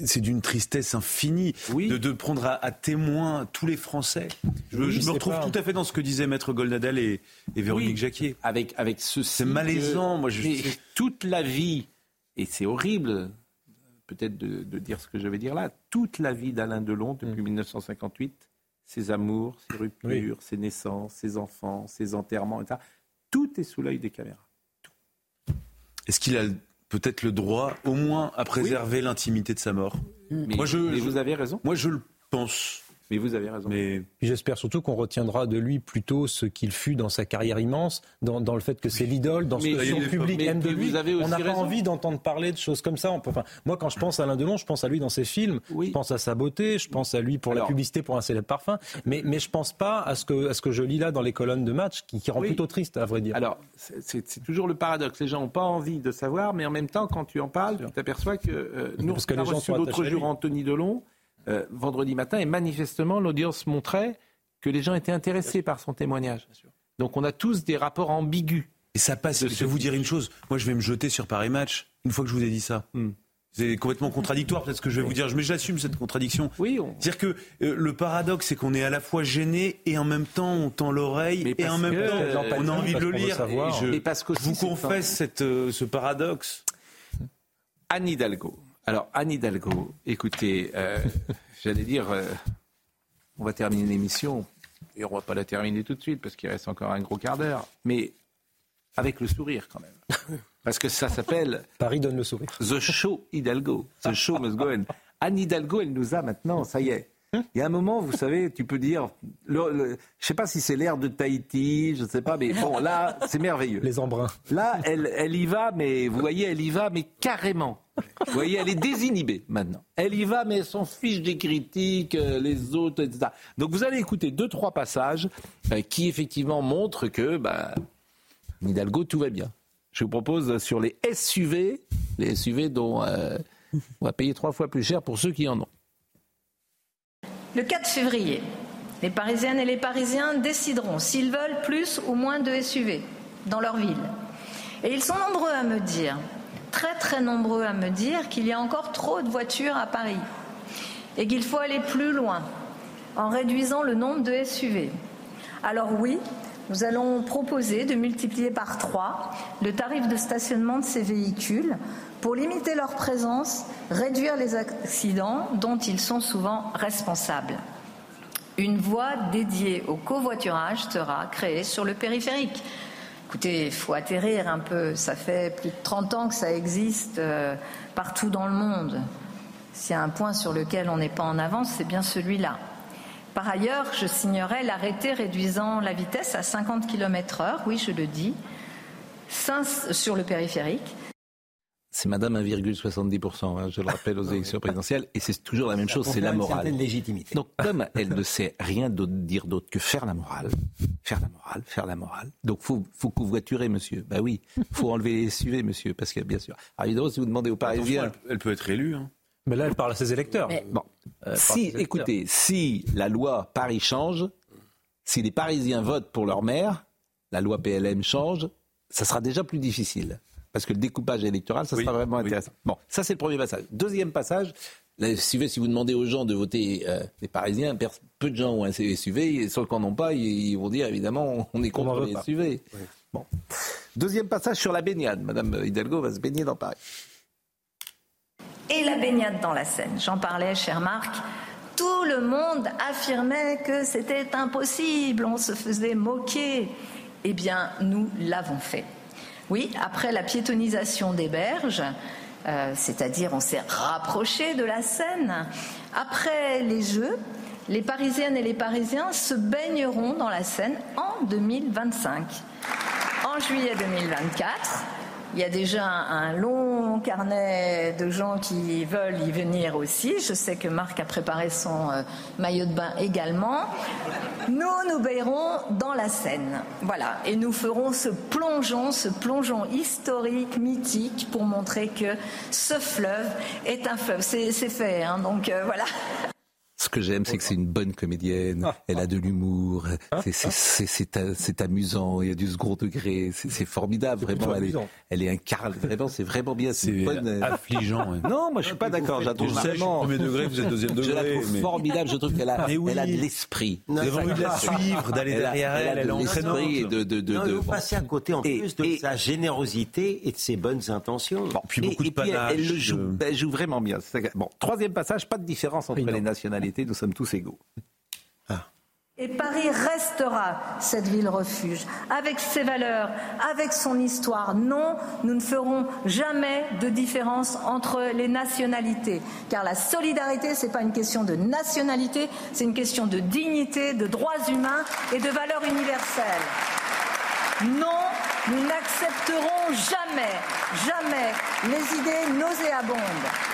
c'est d'une tristesse infinie de, prendre à, témoin tous les Français. Je, me retrouve tout à fait dans ce que disaient Maître Goldnadel et, Véronique Jacquier. Avec, avec ce C'est malaisant. Moi, je... toute la vie, et c'est horrible peut-être de, dire ce que je vais dire là, toute la vie d'Alain Delon depuis 1958, mm. Ses amours, ses ruptures, ses naissances, ses enfants, ses enterrements, etc. Tout est sous l'œil des caméras. Est-ce qu'il a peut-être le droit au moins à préserver l'intimité de sa mort? Mais, moi, je, vous avez raison. Moi, je le pense. Mais vous avez raison. Mais... J'espère surtout qu'on retiendra de lui plutôt ce qu'il fut dans sa carrière immense, dans, dans le fait que c'est l'idole, dans ce que son public aime de lui. on n'a pas envie d'entendre parler de choses comme ça. On peut, enfin, moi, quand je pense à Alain Delon, je pense à lui dans ses films, je pense à sa beauté, je pense à lui pour la publicité pour un célèbre parfum, mais, mais je pense pas à ce, que, à ce que je lis là dans les colonnes de match, qui, qui rend plutôt triste, à vrai dire. Alors, c'est toujours le paradoxe. Les gens n'ont pas envie de savoir, mais en même temps, quand tu en parles, tu t'aperçois que euh, nous, Parce que on a reçu l'autre jour Anthony Delon, euh, vendredi matin, et manifestement, l'audience montrait que les gens étaient intéressés par son témoignage. Donc on a tous des rapports ambigus. Et ça passe. Je vais vous dire une chose. Moi, je vais me jeter sur Paris Match une fois que je vous ai dit ça. Hmm. C'est complètement contradictoire, peut-être ce que je vais vous dire, mais j'assume cette contradiction. Oui. C'est-à-dire que euh, le paradoxe, c'est qu'on est à la fois gêné et en même temps on tend l'oreille et en même temps on a envie de le lire. je, parce que vous confesse cette, euh, ce paradoxe. Anne Hidalgo, alors, Anne Hidalgo, écoutez, euh, *laughs* j'allais dire, euh, on va terminer l'émission, et on ne va pas la terminer tout de suite parce qu'il reste encore un gros quart d'heure, mais avec le sourire quand même. *laughs* parce que ça s'appelle Paris donne le sourire. The Show Hidalgo. The *laughs* Show must go on. Anne Hidalgo, elle nous a maintenant, ça y est. Il y a un moment, vous savez, tu peux dire, le, le, je sais pas si c'est l'air de Tahiti, je ne sais pas, mais bon, là, c'est merveilleux. Les embruns. Là, elle, elle y va, mais vous voyez, elle y va, mais carrément. Vous voyez, elle est désinhibée maintenant. Elle y va, mais elle s'en fiche des critiques, euh, les autres, etc. Donc vous allez écouter deux, trois passages euh, qui effectivement montrent que, bah, Hidalgo, tout va bien. Je vous propose sur les SUV, les SUV dont euh, on va payer trois fois plus cher pour ceux qui en ont. Le 4 février, les Parisiennes et les Parisiens décideront s'ils veulent plus ou moins de SUV dans leur ville. Et ils sont nombreux à me dire, très très nombreux à me dire qu'il y a encore trop de voitures à Paris et qu'il faut aller plus loin en réduisant le nombre de SUV. Alors oui, nous allons proposer de multiplier par trois le tarif de stationnement de ces véhicules pour limiter leur présence, réduire les accidents dont ils sont souvent responsables. Une voie dédiée au covoiturage sera créée sur le périphérique. Écoutez, il faut atterrir un peu. Ça fait plus de 30 ans que ça existe euh, partout dans le monde. S'il y a un point sur lequel on n'est pas en avance, c'est bien celui-là. Par ailleurs, je signerai l'arrêté réduisant la vitesse à 50 km/h, oui, je le dis, sur le périphérique c'est Madame 1,70%, hein, je le rappelle aux élections présidentielles, et c'est toujours la même chose, c'est la morale. Une légitimité. Donc comme elle ne sait rien d'autre dire d'autre que faire la morale, faire la morale, faire la morale. Donc faut faut covoiturer, monsieur. Bah oui, faut enlever les SUV, monsieur, parce que bien sûr. Alors évidemment, si vous demandez aux Parisiens, elle, peut être élue. Hein. Mais là, elle parle à ses électeurs. Bon, si, écoutez, si la loi Paris change, si les Parisiens votent pour leur maire, la loi PLM change, ça sera déjà plus difficile parce que le découpage électoral, ça sera vraiment intéressant. Bon, ça c'est le premier passage. Deuxième passage, SUV, si vous demandez aux gens de voter euh, les Parisiens, peu de gens ont un SUV, et ceux qui n'en ont pas, ils vont dire évidemment on est contre les SUV. Bon. Deuxième passage sur la baignade. Madame Hidalgo va se baigner dans Paris. Et la baignade dans la Seine. J'en parlais, cher Marc. Tout le monde affirmait que c'était impossible, on se faisait moquer. Eh bien, nous l'avons fait. Oui, après la piétonisation des berges, euh, c'est-à-dire on s'est rapproché de la Seine, après les Jeux, les Parisiennes et les Parisiens se baigneront dans la Seine en 2025. En juillet 2024, il y a déjà un long carnet de gens qui veulent y venir aussi. Je sais que Marc a préparé son euh, maillot de bain également. Nous nous baillerons dans la Seine. Voilà. Et nous ferons ce plongeon, ce plongeon historique, mythique, pour montrer que ce fleuve est un fleuve. C'est fait, hein, donc euh, voilà. Ce que j'aime, c'est que c'est une bonne comédienne. Ah. Elle a de l'humour. Ah. C'est amusant. Il y a du second degré. C'est formidable, vraiment. Elle est, elle est incarne. Vraiment, c'est vraiment bien. C'est bonne... Euh, affligeant. Non, moi, je suis pas d'accord. J'adore vraiment. Premier degré, vous êtes deuxième degré. *laughs* Je la trouve formidable. Je trouve qu'elle a, elle a de l'esprit. Vous avez envie de la suivre, d'aller derrière elle. Elle, a de l'esprit de, de, de, de, passer à côté en plus de sa générosité et de ses bonnes intentions. Bon, puis beaucoup de panache. Elle le joue. Elle joue vraiment bien. Bon, troisième passage. Pas de différence entre les nationalités nous sommes tous égaux. Ah. Et Paris restera cette ville refuge, avec ses valeurs, avec son histoire. Non, nous ne ferons jamais de différence entre les nationalités, car la solidarité, ce n'est pas une question de nationalité, c'est une question de dignité, de droits humains et de valeurs universelles. Non, nous n'accepterons jamais, jamais les idées nauséabondes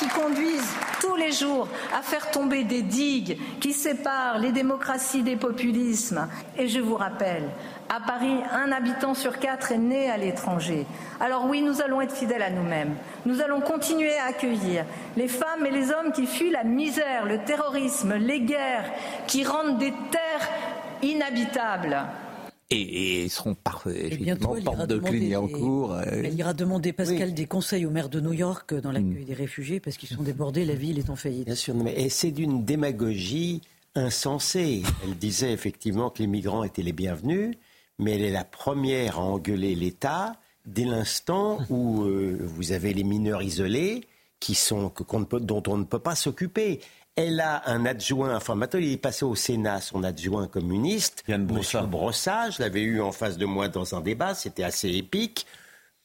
qui conduisent tous les jours à faire tomber des digues qui séparent les démocraties des populismes. Et je vous rappelle, à Paris, un habitant sur quatre est né à l'étranger. Alors oui, nous allons être fidèles à nous-mêmes. Nous allons continuer à accueillir les femmes et les hommes qui fuient la misère, le terrorisme, les guerres, qui rendent des terres inhabitables. Et, ils seront parfaits, effectivement, porte de Clignancourt. Euh, elle ira demander, Pascal, des conseils au maire de New York dans l'accueil mm. des réfugiés parce qu'ils sont débordés, la ville est en faillite. Bien sûr, mais et c'est d'une démagogie insensée. Elle disait effectivement que les migrants étaient les bienvenus, mais elle est la première à engueuler l'État dès l'instant où euh, vous avez les mineurs isolés qui sont, dont on ne peut pas s'occuper. Elle a un adjoint informateur. Il est passé au Sénat, son adjoint communiste, M. Brossat. Je l'avais eu en face de moi dans un débat. C'était assez épique.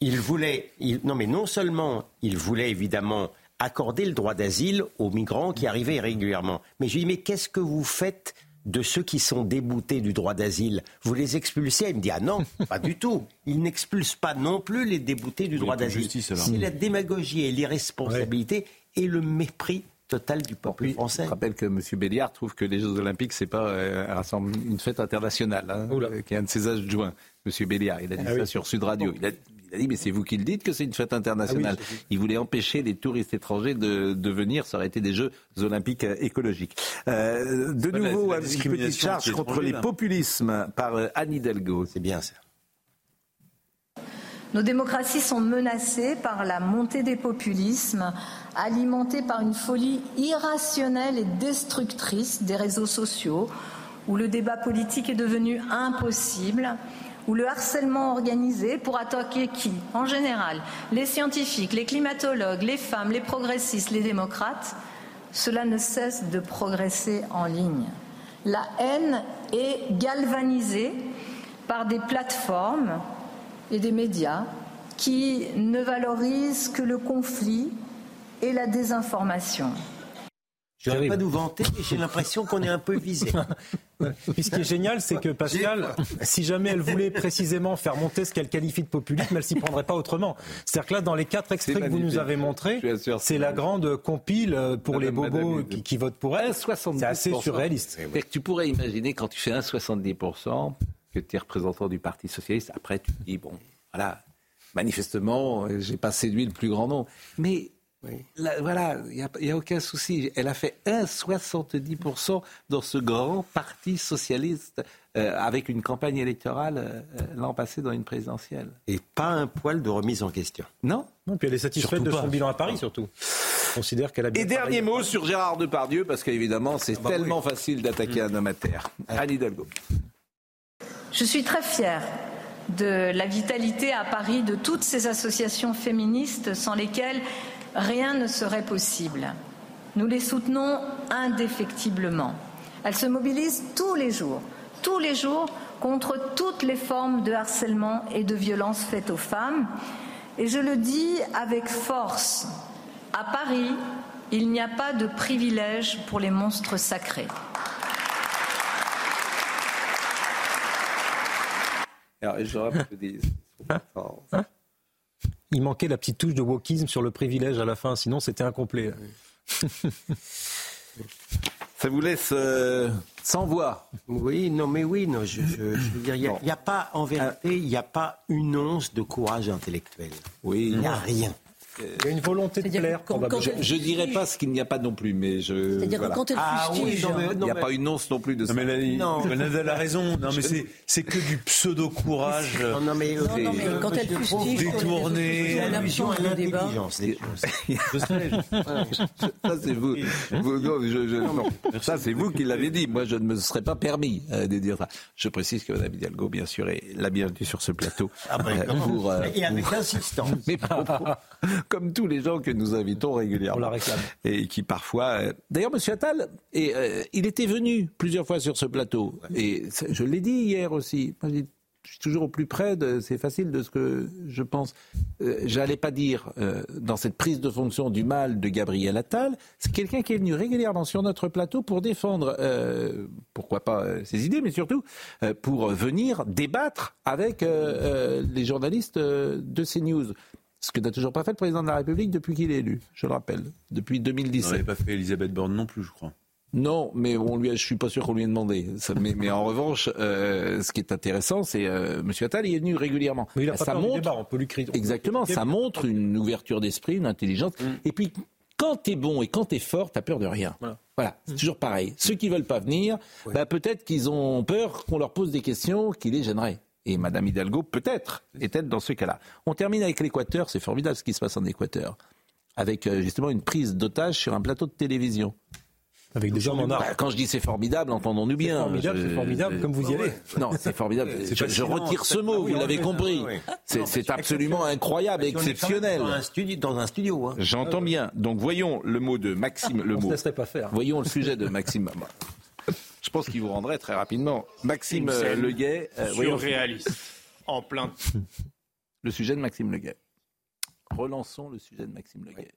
il voulait, non mais non seulement il voulait évidemment accorder le droit d'asile aux migrants qui arrivaient régulièrement, mais je lui dis mais qu'est-ce que vous faites de ceux qui sont déboutés du droit d'asile, vous les expulsez? Il me dit Ah non, *laughs* pas du tout. Il n'expulse pas non plus les déboutés du droit d'asile. C'est la démagogie et l'irresponsabilité et le mépris total du peuple français. Je rappelle que M. Béliard trouve que les Jeux Olympiques, c'est pas euh, une fête internationale, hein, qui est un de ses adjoints. M. Béliard, il a dit ah ça sur Sud Radio. Il a, dit, mais c'est vous qui le dites que c'est une fête internationale. Ah il voulait empêcher les touristes étrangers de, venir. Ça aurait été des Jeux olympiques euh, écologiques. Euh, de nouveau, une petite charge contre les populismes par Anne Hidalgo. C'est bien ça. Nos démocraties sont menacées par la montée des populismes, alimentés par une folie irrationnelle et destructrice des réseaux sociaux, où le débat politique est devenu impossible, où le harcèlement organisé pour attaquer qui En général, les scientifiques, les climatologues, les femmes, les progressistes, les démocrates, cela ne cesse de progresser en ligne. La haine est galvanisée par des plateformes et des médias qui ne valorisent que le conflit et la désinformation. Je ne vais pas nous vanter, mais j'ai l'impression qu'on est un peu visé. *laughs* Puis ce qui est génial, c'est que Pascal, si jamais elle voulait précisément faire monter ce qu'elle qualifie de populisme, elle s'y prendrait pas autrement. C'est-à-dire que là, dans les quatre extraits que vous nous avez montrés, c'est la grande compile pour les bobos qui, votent pour elle. C'est assez surréaliste. Tu pourrais imaginer quand tu fais 1,70% que tu es représentant du Parti socialiste, après tu te dis, bon, voilà, manifestement, j'ai pas séduit le plus grand nombre. Mais voilà, il n'y a, aucun souci. Elle a fait 1,70% dans ce grand parti socialiste euh, avec une campagne électorale euh, l'an passé dans une présidentielle. Et pas un poil de remise en question. Non Non, puis elle est satisfaite de son bilan à Paris surtout. Considère qu'elle a Et dernier mot sur Gérard Depardieu, parce qu'évidemment, c'est ah bah tellement facile d'attaquer un homme à terre. Anne Hidalgo. Je suis très fière de la vitalité à Paris de toutes ces associations féministes sans lesquelles rien ne serait possible. Nous les soutenons indéfectiblement. Elles se mobilisent tous les jours, tous les jours contre toutes les formes de harcèlement et de violence faites aux femmes. Et je le dis avec force, à Paris, il n'y a pas de privilège pour les monstres sacrés. Alors, il manquait la petite touche de wokisme sur le privilège à la fin, sinon c'était incomplet. *laughs* Ça vous laisse euh, sans voix. Oui, non, mais oui, non, je, veux dire, il n'y a, pas, en vérité, il n'y a pas une once de courage intellectuel. Oui, il n'y a rien. Il y a une volonté de plaire. je ne dirais pas ce qu'il n'y a pas non plus, mais je. C'est-à-dire que quand elle ah, fustige, il n'y a pas une once non plus de ça. Non, mais non. elle a raison. Non, mais c'est que du pseudo courage. Non, non, mais, non, mais quand elle fustige, détourné. l'absence de débat. *laughs* Ça c'est vous. Ça c'est vous qui l'avez dit. Moi, je ne me serais pas permis euh, de dire ça. Je précise que Mme Hidalgo, bien sûr, est la bienvenue sur ce plateau. Ah ben, pour, et avec insistance. *laughs* Mais *laughs* comme tous les gens que nous invitons régulièrement. On la réclame. Et qui parfois. Euh, d'ailleurs, M. Attal, et, euh, il était venu plusieurs fois sur ce plateau. Et je l'ai dit hier aussi. je suis toujours au plus près, de, c'est facile de ce que je pense. Euh, j'allais pas dire dans cette prise de fonction du mal de Gabriel Attal, c'est quelqu'un qui est venu régulièrement sur notre plateau pour défendre, pourquoi pas ses idées, mais surtout pour venir débattre avec les journalistes de CNews. Ce que n'a toujours pas fait le président de la République depuis qu'il est élu, je le rappelle, depuis 2017. n'avait pas fait Elisabeth Borne non plus, je crois. Non, mais on lui, je suis pas sûr qu'on lui ait demandé. mais, en revanche, euh, ce qui est intéressant, c'est euh, M. Attal, il est venu régulièrement. Mais il a ça montre, débat, on peut lui crier. Exactement, ça montre une ouverture d'esprit, une intelligence. Mm. Et puis, quand tu es bon et quand tu es fort, tu peur de rien. Voilà, c'est mm. toujours pareil. Ceux qui veulent pas venir, bah, peut-être qu'ils ont peur qu'on leur pose des questions qui les gêneraient. Et Madame Hidalgo, peut-être, est-elle dans ce cas-là. On termine avec l'Équateur. C'est formidable ce qui se passe en Équateur. Avec euh, justement une prise d'otage sur un plateau de télévision. Avec des gens en art. Quand je dis c'est formidable, entendons-nous bien. C'est formidable, c'est formidable, comme vous y allez. Non, c'est formidable. *laughs* Je, retire ce mot, vous l'avez compris. C'est absolument incroyable, exceptionnel. Dans un studio. Dans un studio hein. J'entends bien. Donc voyons le mot de Maxime. Le On mot. Ne pas faire. Voyons le sujet de Maxime. Je pense qu'il vous rendrait très rapidement. Maxime euh, Leguet. Euh, surréaliste. en plein. *laughs* le sujet de Maxime Leguet. Relançons le sujet de Maxime Leguet.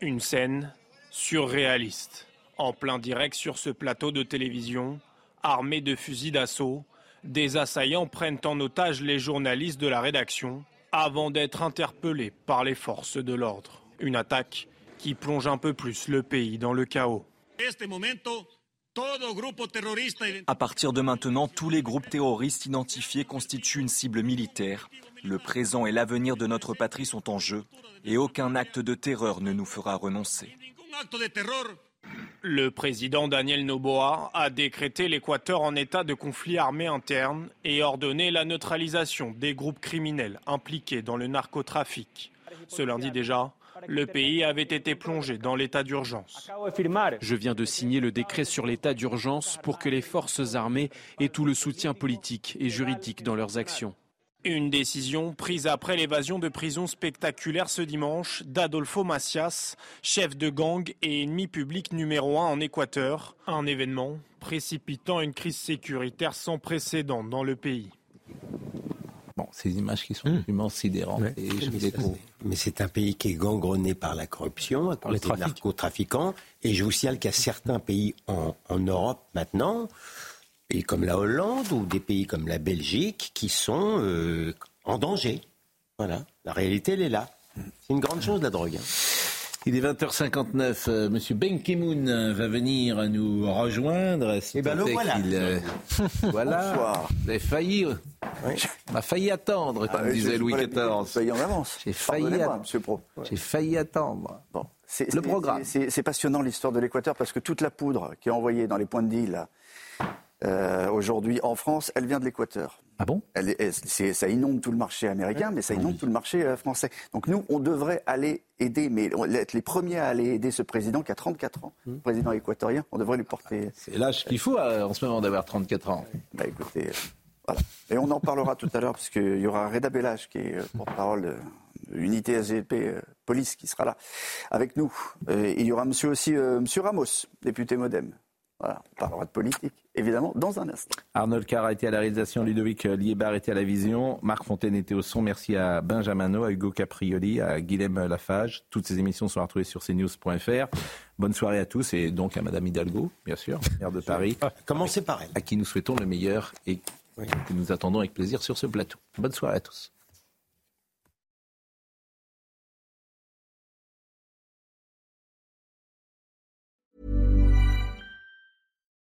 Une scène surréaliste. En plein direct sur ce plateau de télévision, armés de fusils d'assaut, des assaillants prennent en otage les journalistes de la rédaction avant d'être interpellés par les forces de l'ordre. Une attaque qui plonge un peu plus le pays dans le chaos. À partir de maintenant, tous les groupes terroristes identifiés constituent une cible militaire. Le présent et l'avenir de notre patrie sont en jeu et aucun acte de terreur ne nous fera renoncer. Le président Daniel Noboa a décrété l'Équateur en état de conflit armé interne et ordonné la neutralisation des groupes criminels impliqués dans le narcotrafic. Ce lundi déjà, le pays avait été plongé dans l'état d'urgence. Je viens de signer le décret sur l'état d'urgence pour que les forces armées aient tout le soutien politique et juridique dans leurs actions. Une décision prise après l'évasion de prison spectaculaire ce dimanche d'Adolfo Macias, chef de gang et ennemi public numéro un en Équateur. Un événement précipitant une crise sécuritaire sans précédent dans le pays. Ces images qui sont absolument sidérantes. mais c'est un pays qui est gangrené par la corruption, par les narcotrafiquants. Et je vous signale qu'il y a certains pays en, en Europe maintenant pays comme la Hollande ou des pays comme la Belgique qui sont euh, en danger. Voilà, la réalité, elle est là. C'est une grande chose, la drogue. Hein. Il est 20h59. Euh, Monsieur Ben Ki-moon va venir nous rejoindre. Eh bien, le voilà. Euh, *laughs* voilà. Bonsoir. Vous avez failli. On a failli attendre, comme ah, disait Louis XIV. Failli en avance. J'ai failli, failli attendre. Bon. le programme. C'est passionnant l'histoire de l'Équateur parce que toute la poudre qui est envoyée dans les points de deal euh, aujourd'hui en France, elle vient de l'Équateur. Ah bon? Elle Ça inonde tout le marché américain, mais ça inonde tout le marché euh, français. Donc nous, on devrait aller aider, mais être les premiers à aller aider ce président qui a 34 ans, le hmm. président équatorien, on devrait lui porter... C'est l'âge qu'il faut euh, en ce moment d'avoir 34 ans. Bah écoutez, voilà. Et on en parlera tout à l'heure, parce qu'il y aura Reda Bellage, qui est porte-parole de l'unité SGP Police, qui sera là avec nous. Et il y aura monsieur aussi, monsieur Ramos, député Modem. Voilà, on parlera de politique, évidemment, dans un instant. Arnold Carr a été à la réalisation, Ludovic Liebar était à la vision, Marc Fontaine était au son. Merci à Benjamin à Hugo Caprioli, à Guilhem Lafage. Toutes ces émissions sont retrouvées sur cnews.fr. Bonne soirée à tous et donc à Madame Hidalgo, bien sûr, maire de Paris. Commencez par elle. À qui nous souhaitons le meilleur et que nous attendons avec plaisir sur ce plateau. Bonne soirée à tous.